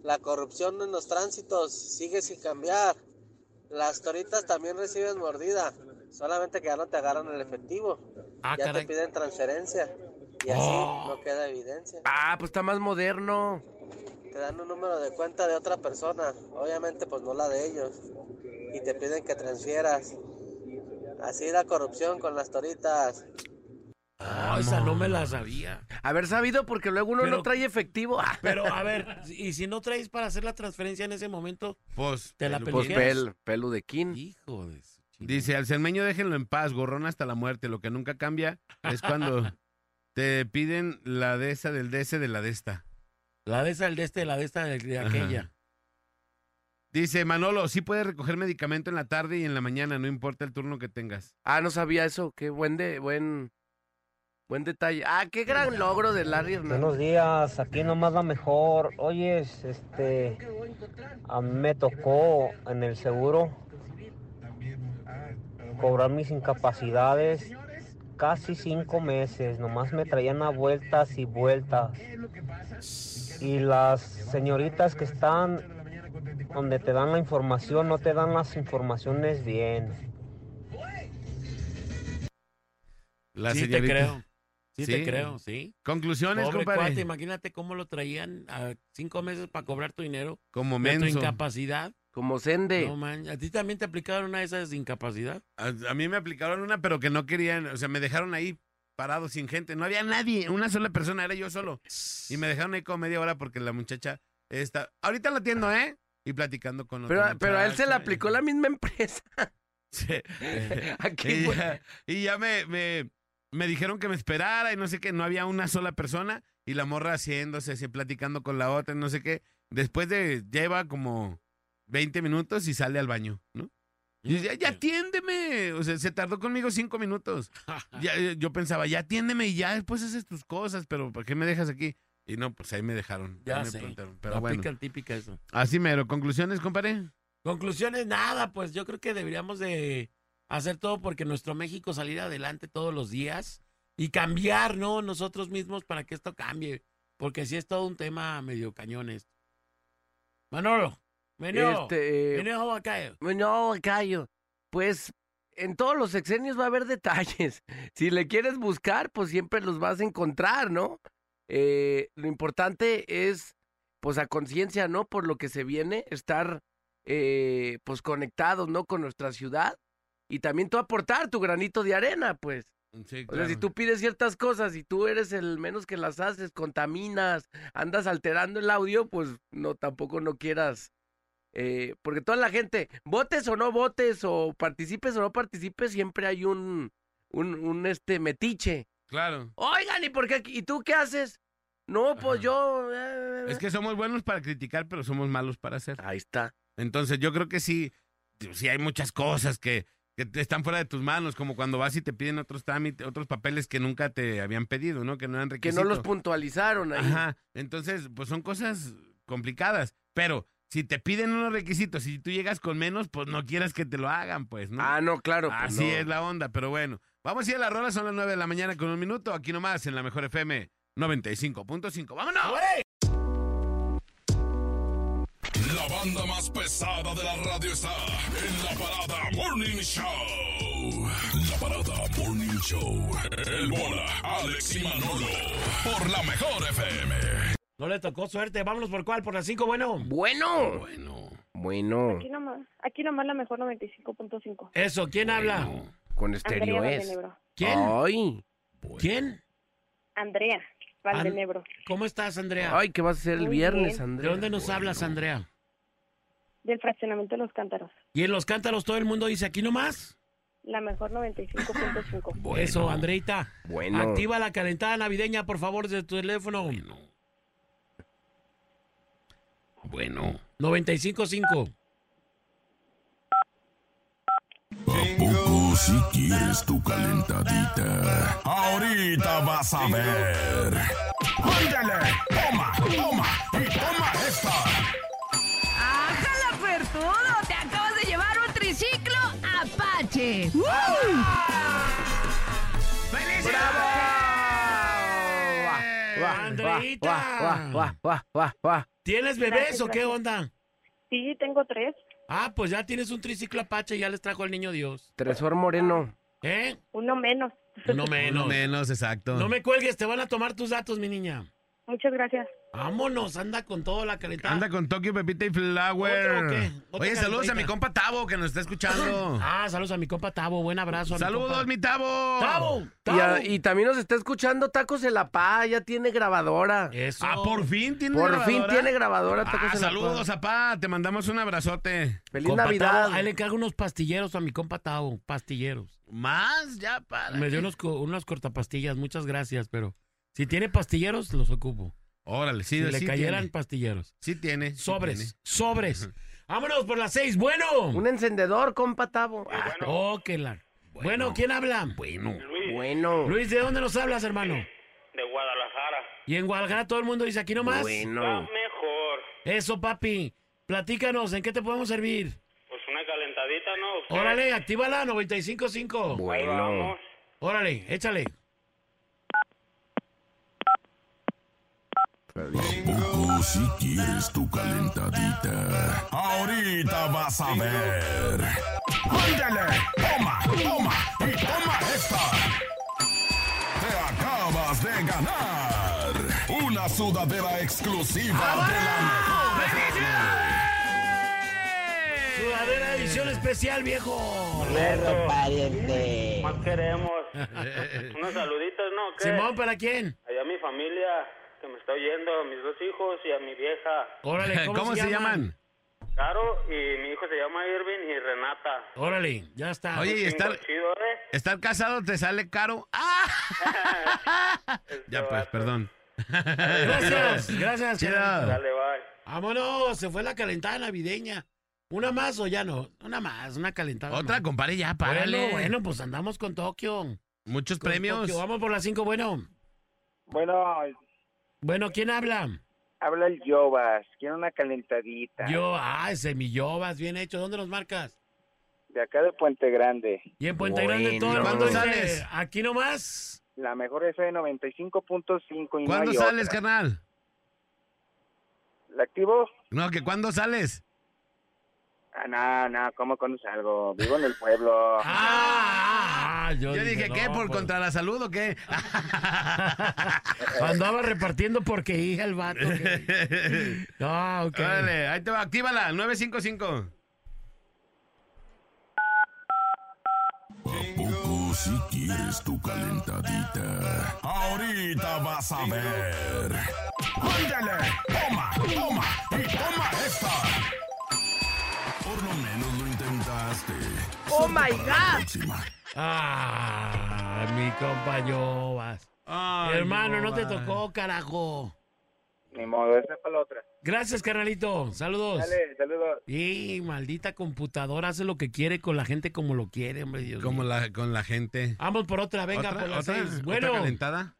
la corrupción en los tránsitos sigue sin cambiar. Las toritas también reciben mordida, solamente que ya no te agarran el efectivo. Ah, ya caray. te piden transferencia y así Oh. no queda evidencia. Ah, pues está más moderno. Te dan un número de cuenta de otra persona, obviamente pues no la de ellos, y te piden que transfieras. Así la corrupción con las toritas. Ah, esa no me la sabía. Haber sabido porque luego uno Pero- no trae efectivo. Ah. Pero a ver, y si no traes para hacer la transferencia en ese momento, Pues, te la pelu- Pues peluqueas. pel, pelu de kin. Hijo de su chingada. Dice, al cermeño déjenlo en paz, gorrón hasta la muerte. Lo que nunca cambia es cuando te piden la de esa del de ese de la de esta. La de esa, el de este, la de esta, de, de Ajá. aquella. Dice, Manolo, sí puedes recoger medicamento en la tarde y en la mañana, no importa el turno que tengas. Ah, no sabía eso. Qué buen de, buen, buen detalle. Ah, qué gran logro de Larry Hernández. Buenos días, aquí nomás la mejor. Oye, este, a mí me tocó en el seguro cobrar mis incapacidades casi cinco meses. Nomás me traían a vueltas y vueltas. Y las señoritas que están donde te dan la información no te dan las informaciones bien. La sí señorita- te creo. Sí, Sí. te creo, sí. Conclusiones, Pobre compadre. cuate, imagínate cómo lo traían a cinco meses para cobrar tu dinero. Como de tu menso. incapacidad. Como Sende. No, man, ¿a ti también te aplicaron una de esas de incapacidad? A, a mí me aplicaron una, pero que no querían, o sea, me dejaron ahí parado sin gente. No había nadie, una sola persona, era yo solo. Y me dejaron ahí como media hora porque la muchacha está. Ahorita la atiendo, ¿eh? Y platicando con Pero, otra pero a él se le muchacha. aplicó la misma empresa. Sí. Aquí y, ya, y ya me, me, me dijeron que me esperara y no sé qué, no había una sola persona y la morra haciéndose así, platicando con la otra, no sé qué. Después de, lleva como 20 minutos y sale al baño, ¿no? Y ya, ya atiéndeme. O sea, se tardó conmigo cinco minutos. Ya, yo pensaba, ya atiéndeme y ya después haces tus cosas, pero ¿por qué me dejas aquí? Y no, pues ahí me dejaron. Ya ahí me sé. plantaron, Pero La bueno. aplican típica eso. Así mero. ¿Conclusiones, compadre? Conclusiones, nada, pues yo creo que deberíamos de hacer todo porque nuestro México salir adelante todos los días y cambiar, ¿no? Nosotros mismos para que esto cambie, porque sí es todo un tema medio cañón esto. Manolo. Meneo. Este, Meneo Bacayo. No, Bacayo. Pues en todos los sexenios va a haber detalles. Si le quieres buscar, pues siempre los vas a encontrar, ¿no? Eh, lo importante es, pues a conciencia, ¿no? Por lo que se viene, estar, eh, pues conectados, ¿no? Con nuestra ciudad y también tú aportar tu granito de arena, pues. Sí, O sea, si claro. tú pides ciertas cosas y tú eres el menos que las haces, contaminas, andas alterando el audio, pues no, tampoco no quieras. eh, porque toda la gente, votes o no votes, o participes o no participes, siempre hay un, un, un este metiche. Claro. Oigan, ¿y por qué? ¿Y tú qué haces? No, pues yo. eh, Es que somos buenos para criticar, pero somos malos para hacer. Ahí está. Entonces yo creo que sí, sí hay muchas cosas que, que están fuera de tus manos, como cuando vas y te piden otros trámites, otros papeles que nunca te habían pedido, ¿no? Que no eran que requisitos. no los puntualizaron ahí. Ajá. Entonces, pues son cosas complicadas. Pero si te piden unos requisitos y tú llegas con menos, pues no quieras que te lo hagan, pues, ¿no? Ah, no, claro. pues Así no. es la onda, pero bueno. Vamos a ir a la rola, son las 9 de la mañana con un minuto, aquí nomás en la mejor FM 95.5. ¡Vámonos! La banda más pesada de la radio está en la parada Morning Show. La parada Morning Show. El bola, Alex y Manolo. Por la mejor FM. No le tocó suerte. Vámonos por cuál, por las 5, bueno. Bueno. Bueno. Bueno. Aquí nomás, aquí nomás la mejor 95.5. Eso, ¿quién habla? Con Andrea estéreo es. Valdenebro. ¿Quién? Ay. ¿Quién? Andrea Valdenebro. ¿Cómo estás, Andrea? Ay, ¿qué vas a hacer el Muy viernes, bien. Andrea? ¿De dónde nos hablas, Andrea? Del fraccionamiento de los cántaros. Y en los cántaros todo el mundo dice aquí nomás. La mejor 95.5. Eso, Andreita. Bueno. Activa la calentada navideña, por favor, de tu teléfono. Bueno. 95.5. ¿A poco si quieres tu calentadita? Ahorita vas a ver. ¡Ándale! ¡Toma! ¡Toma! ¡Y toma esta! ¿Tienes bebés Gracias, o qué gracias. onda? Sí, tengo tres. Ah, pues ya tienes un triciclo Apache, ya les trajo el niño Dios. Tresor Moreno. ¿Eh? Uno menos. Uno Uno menos. menos, exacto. No me cuelgues, te van a tomar tus datos, mi niña. Muchas gracias. Vámonos, anda con todo la calentada. Anda con Tokio, Pepita y Flower. ¿Otro o qué? ¿Otra Oye, saludos a mi compa Tavo que nos está escuchando. Ah, saludos a mi compa Tavo, buen abrazo. a mi Saludos, compa. mi Tavo. Tavo, Y, a- también nos está escuchando Tacos de la Paz, ya tiene grabadora. Eso. Ah, por fin tiene Por grabadora. fin tiene grabadora Tacos Ah, de la saludos, Paz. apá. Te mandamos un abrazote. Feliz Compa Navidad. Tavo, ahí le encargo unos pastilleros a mi compa Tavo, pastilleros. Más, ya para. Me dio unos, unos cortapastillas, muchas gracias, pero si tiene pastilleros, los ocupo. Órale, sí, si sí le cayeran tiene. pastilleros. Sí tiene. sí Sobres, tiene. sobres. Vámonos por las seis, bueno. Un encendedor, compa Tavo. Ah, Oh, que la... Bueno, ¿quién habla? Bueno. bueno. Luis, ¿de dónde nos hablas, hermano? De Guadalajara. Y en Guadalajara todo el mundo dice aquí nomás. Bueno. Mejor. Eso, papi. Platícanos, ¿en qué te podemos servir? Pues una calentadita, ¿no? ¿Usted? Órale, actívala, 95.5. Bueno. Órale, échale. Poco si quieres tu calentadita. Ahorita vas a ver. ¡Ándale! ¡Toma! ¡Toma! ¡Y toma esta! Te acabas de ganar una sudadera exclusiva de la mejor. Sudadera edición especial, viejo. Perro pariente. Más queremos. Unos saluditos, ¿no? ¿Qué? Simón, ¿para quién? Allá mi familia me está oyendo, a mis dos hijos y a mi vieja. Órale, ¿cómo, ¿Cómo se llaman? Caro y mi hijo se llama Irving y Renata. Órale, ya está. Oye, y estar, Cinco chido, ¿eh? estar casado te sale caro. ¡Ah! ya pues, perdón. Gracias, gracias. Chido. Dale, bye. Vámonos, se fue la calentada navideña. ¿Una más o ya no? Una más, una calentada. Otra, más. compadre, ya, párale. Bueno, bueno, pues andamos con Tokio. Muchos Con premios. Tokio. Vamos por las cinco, bueno. Bueno, Bueno, ¿quién habla? habla el Yobas. Quiero una calentadita. Yo, ah, semillobas, bien hecho. ¿Dónde nos marcas? De acá de Puente Grande. Y en Puente Grande todo el Bueno. mundo ¿Cuándo dice, sales? Aquí nomás. La mejor FM 95.5 y no ¿Cuándo hay sales, otra. carnal? ¿La activo? No, que cuándo sales. Ah, no, no, ¿cómo cuando salgo? Vivo en el pueblo. Ah, Yo, yo, dije, no, ¿qué? ¿Por pues, contra la salud o qué? Andaba repartiendo porque hija el vato. que- No, ok. Órale, ahí te va, actívala, 955. Poco si quieres tu calentadita. Ahorita vas a ver. ¡Ándale! ¡Toma! ¡Toma! ¡Y toma esta! ¡Oh, my God! Ah, mi compa Jovas. Ay, Hermano, no te tocó, carajo. Ni modo, esa para la otra. Gracias, carnalito. Saludos. Dale, saludos. Y maldita computadora hace lo que quiere con la gente como lo quiere, hombre. Dios Como mío. la, con la gente. Vamos por otra, venga, ¿Otra? por ¿Otra? seis. ¿Otra Bueno, calentada?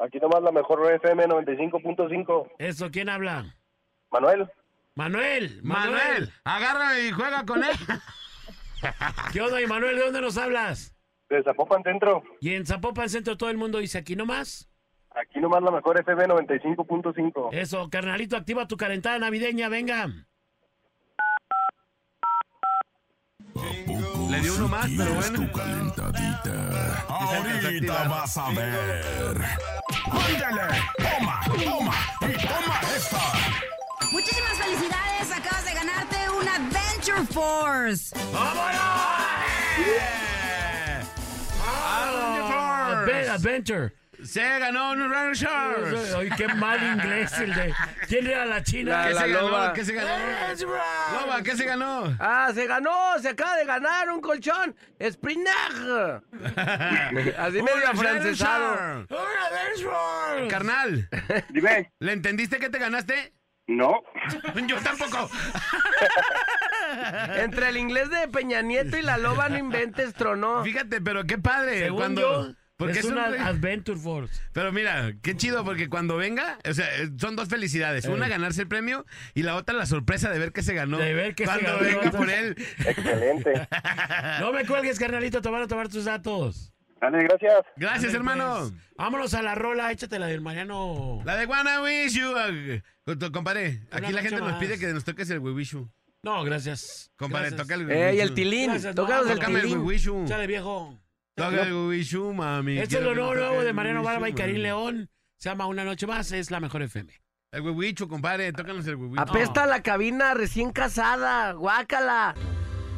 Aquí nomás la mejor FM 95.5. eso, ¿quién habla? Manuel. Manuel. Manuel, agárrame y juega con él. ¿Qué onda, y Manuel? ¿De dónde nos hablas? De Zapopan Centro. Y en Zapopan Centro todo el mundo dice aquí nomás. Aquí nomás la mejor FM 95.5. Eso, carnalito, activa tu calentada navideña, venga. Le dio uno más, pero ¿Quieres bueno. tu calentadita? Ahorita vas a ver. ¡Ándale! ¡Toma! ¡Toma! ¡Y toma esta! Muchísimas felicidades, acabas de ganarte un Adventure Force. Adve- Adventure. Se ganó un Runner Shorts. Ay, qué mal inglés el de. ¿Quién era la china? ¿Qué La- se la ganó? ¿Qué se ganó? Loba, ¿qué se ganó? Ah, se ganó, se acaba de ganar un colchón. Springer. Así medio Un afrancesado. Carnal, Dime. ¿le entendiste que te ganaste? No. Yo tampoco. Entre el inglés de Peña Nieto y la loba no inventes, tronó. Fíjate, pero qué padre. Según cuando, yo, porque es es un una re- Adventure Force. Pero mira, qué chido, porque cuando venga, o sea, eh, son dos felicidades. Eh. Una, ganarse el premio, y la otra, la sorpresa de ver que se ganó. De ver que se cuando ganó, venga por él. Excelente. No me cuelgues, carnalito, te van a tomar tus datos. Dale, gracias. Gracias, hermano. pues. Vámonos a la rola, échate la del Mariano. La de Wanna Wish You. con- Compadre, aquí la gente nos pide que nos toques el We Wish You. No, gracias. Compadre, Gracias. toca el We Ey, el tilín. Gracias, Tócanos no, el Tócame el We tilín. Wish You. Chale, viejo. Toca el We Wish You, mami. Este es Quiero lo nuevo, nuevo de Mariano Barba y Karim. León. Se llama Una Noche Más, es la mejor FM. El We Wish You, compadre. Tócanos el We Wish You. Apesta la cabina recién casada. Guácala.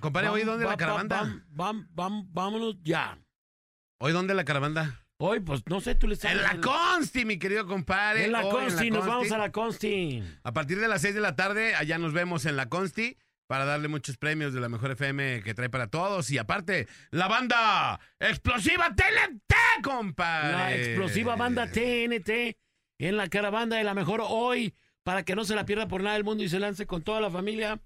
Compadre, ¿hoy dónde la va- va- caravana? vámonos ya. ¿Hoy dónde la caravana? Hoy, pues no sé, tú le sabes. En la Consti, mi querido compadre. En la Consti, nos vamos a la Consti. A partir de las 6 de la tarde, allá nos vemos en la Consti para darle muchos premios de la mejor FM que trae para todos. Y aparte, la banda explosiva TNT, compadre. La explosiva banda TNT en la caravana de la mejor hoy para que no se la pierda por nada del mundo y se lance con toda la familia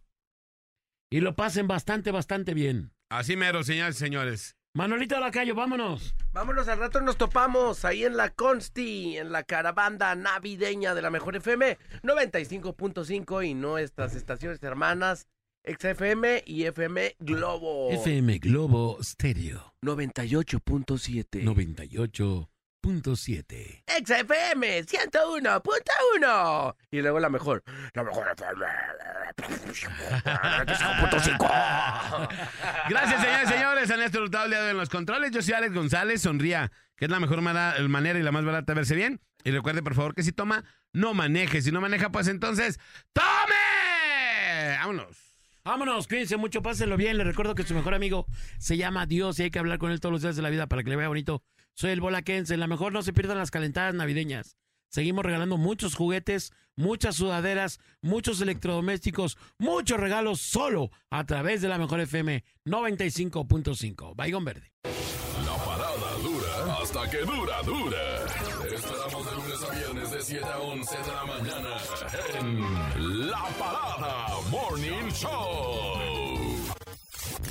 y lo pasen bastante, bastante bien. Así mero, señores y señores. Manolito Lacayo, vámonos. Vámonos, al rato nos topamos ahí en la Consti, en la caravana navideña de la Mejor FM 95.5 y nuestras estaciones hermanas XFM y FM Globo. FM Globo Stereo 98.7. 98.7. XFM 101.1. Y luego la mejor. La mejor FM. 95.5. Gracias, señores y señores. A Néstor Hurtado el día de hoy en los controles. Yo soy Alex González. Sonría, que es la mejor manera y la más barata de verse bien. Y recuerde, por favor, que si toma, no maneje. Si no maneja, pues entonces, ¡tome! Vámonos. Vámonos, cuídense mucho, pásenlo bien. Les recuerdo que su mejor amigo se llama Dios y hay que hablar con él todos los días de la vida para que le vea bonito. Soy el Bolaquense. La mejor no se pierdan las calentadas navideñas. Seguimos regalando muchos juguetes, muchas sudaderas, muchos electrodomésticos, muchos regalos solo a través de la mejor FM 95.5. Baigón Verde. La parada dura hasta que dura, dura. Esperamos de lunes a viernes de 7 a 11 de la mañana en La Parada Morning Show.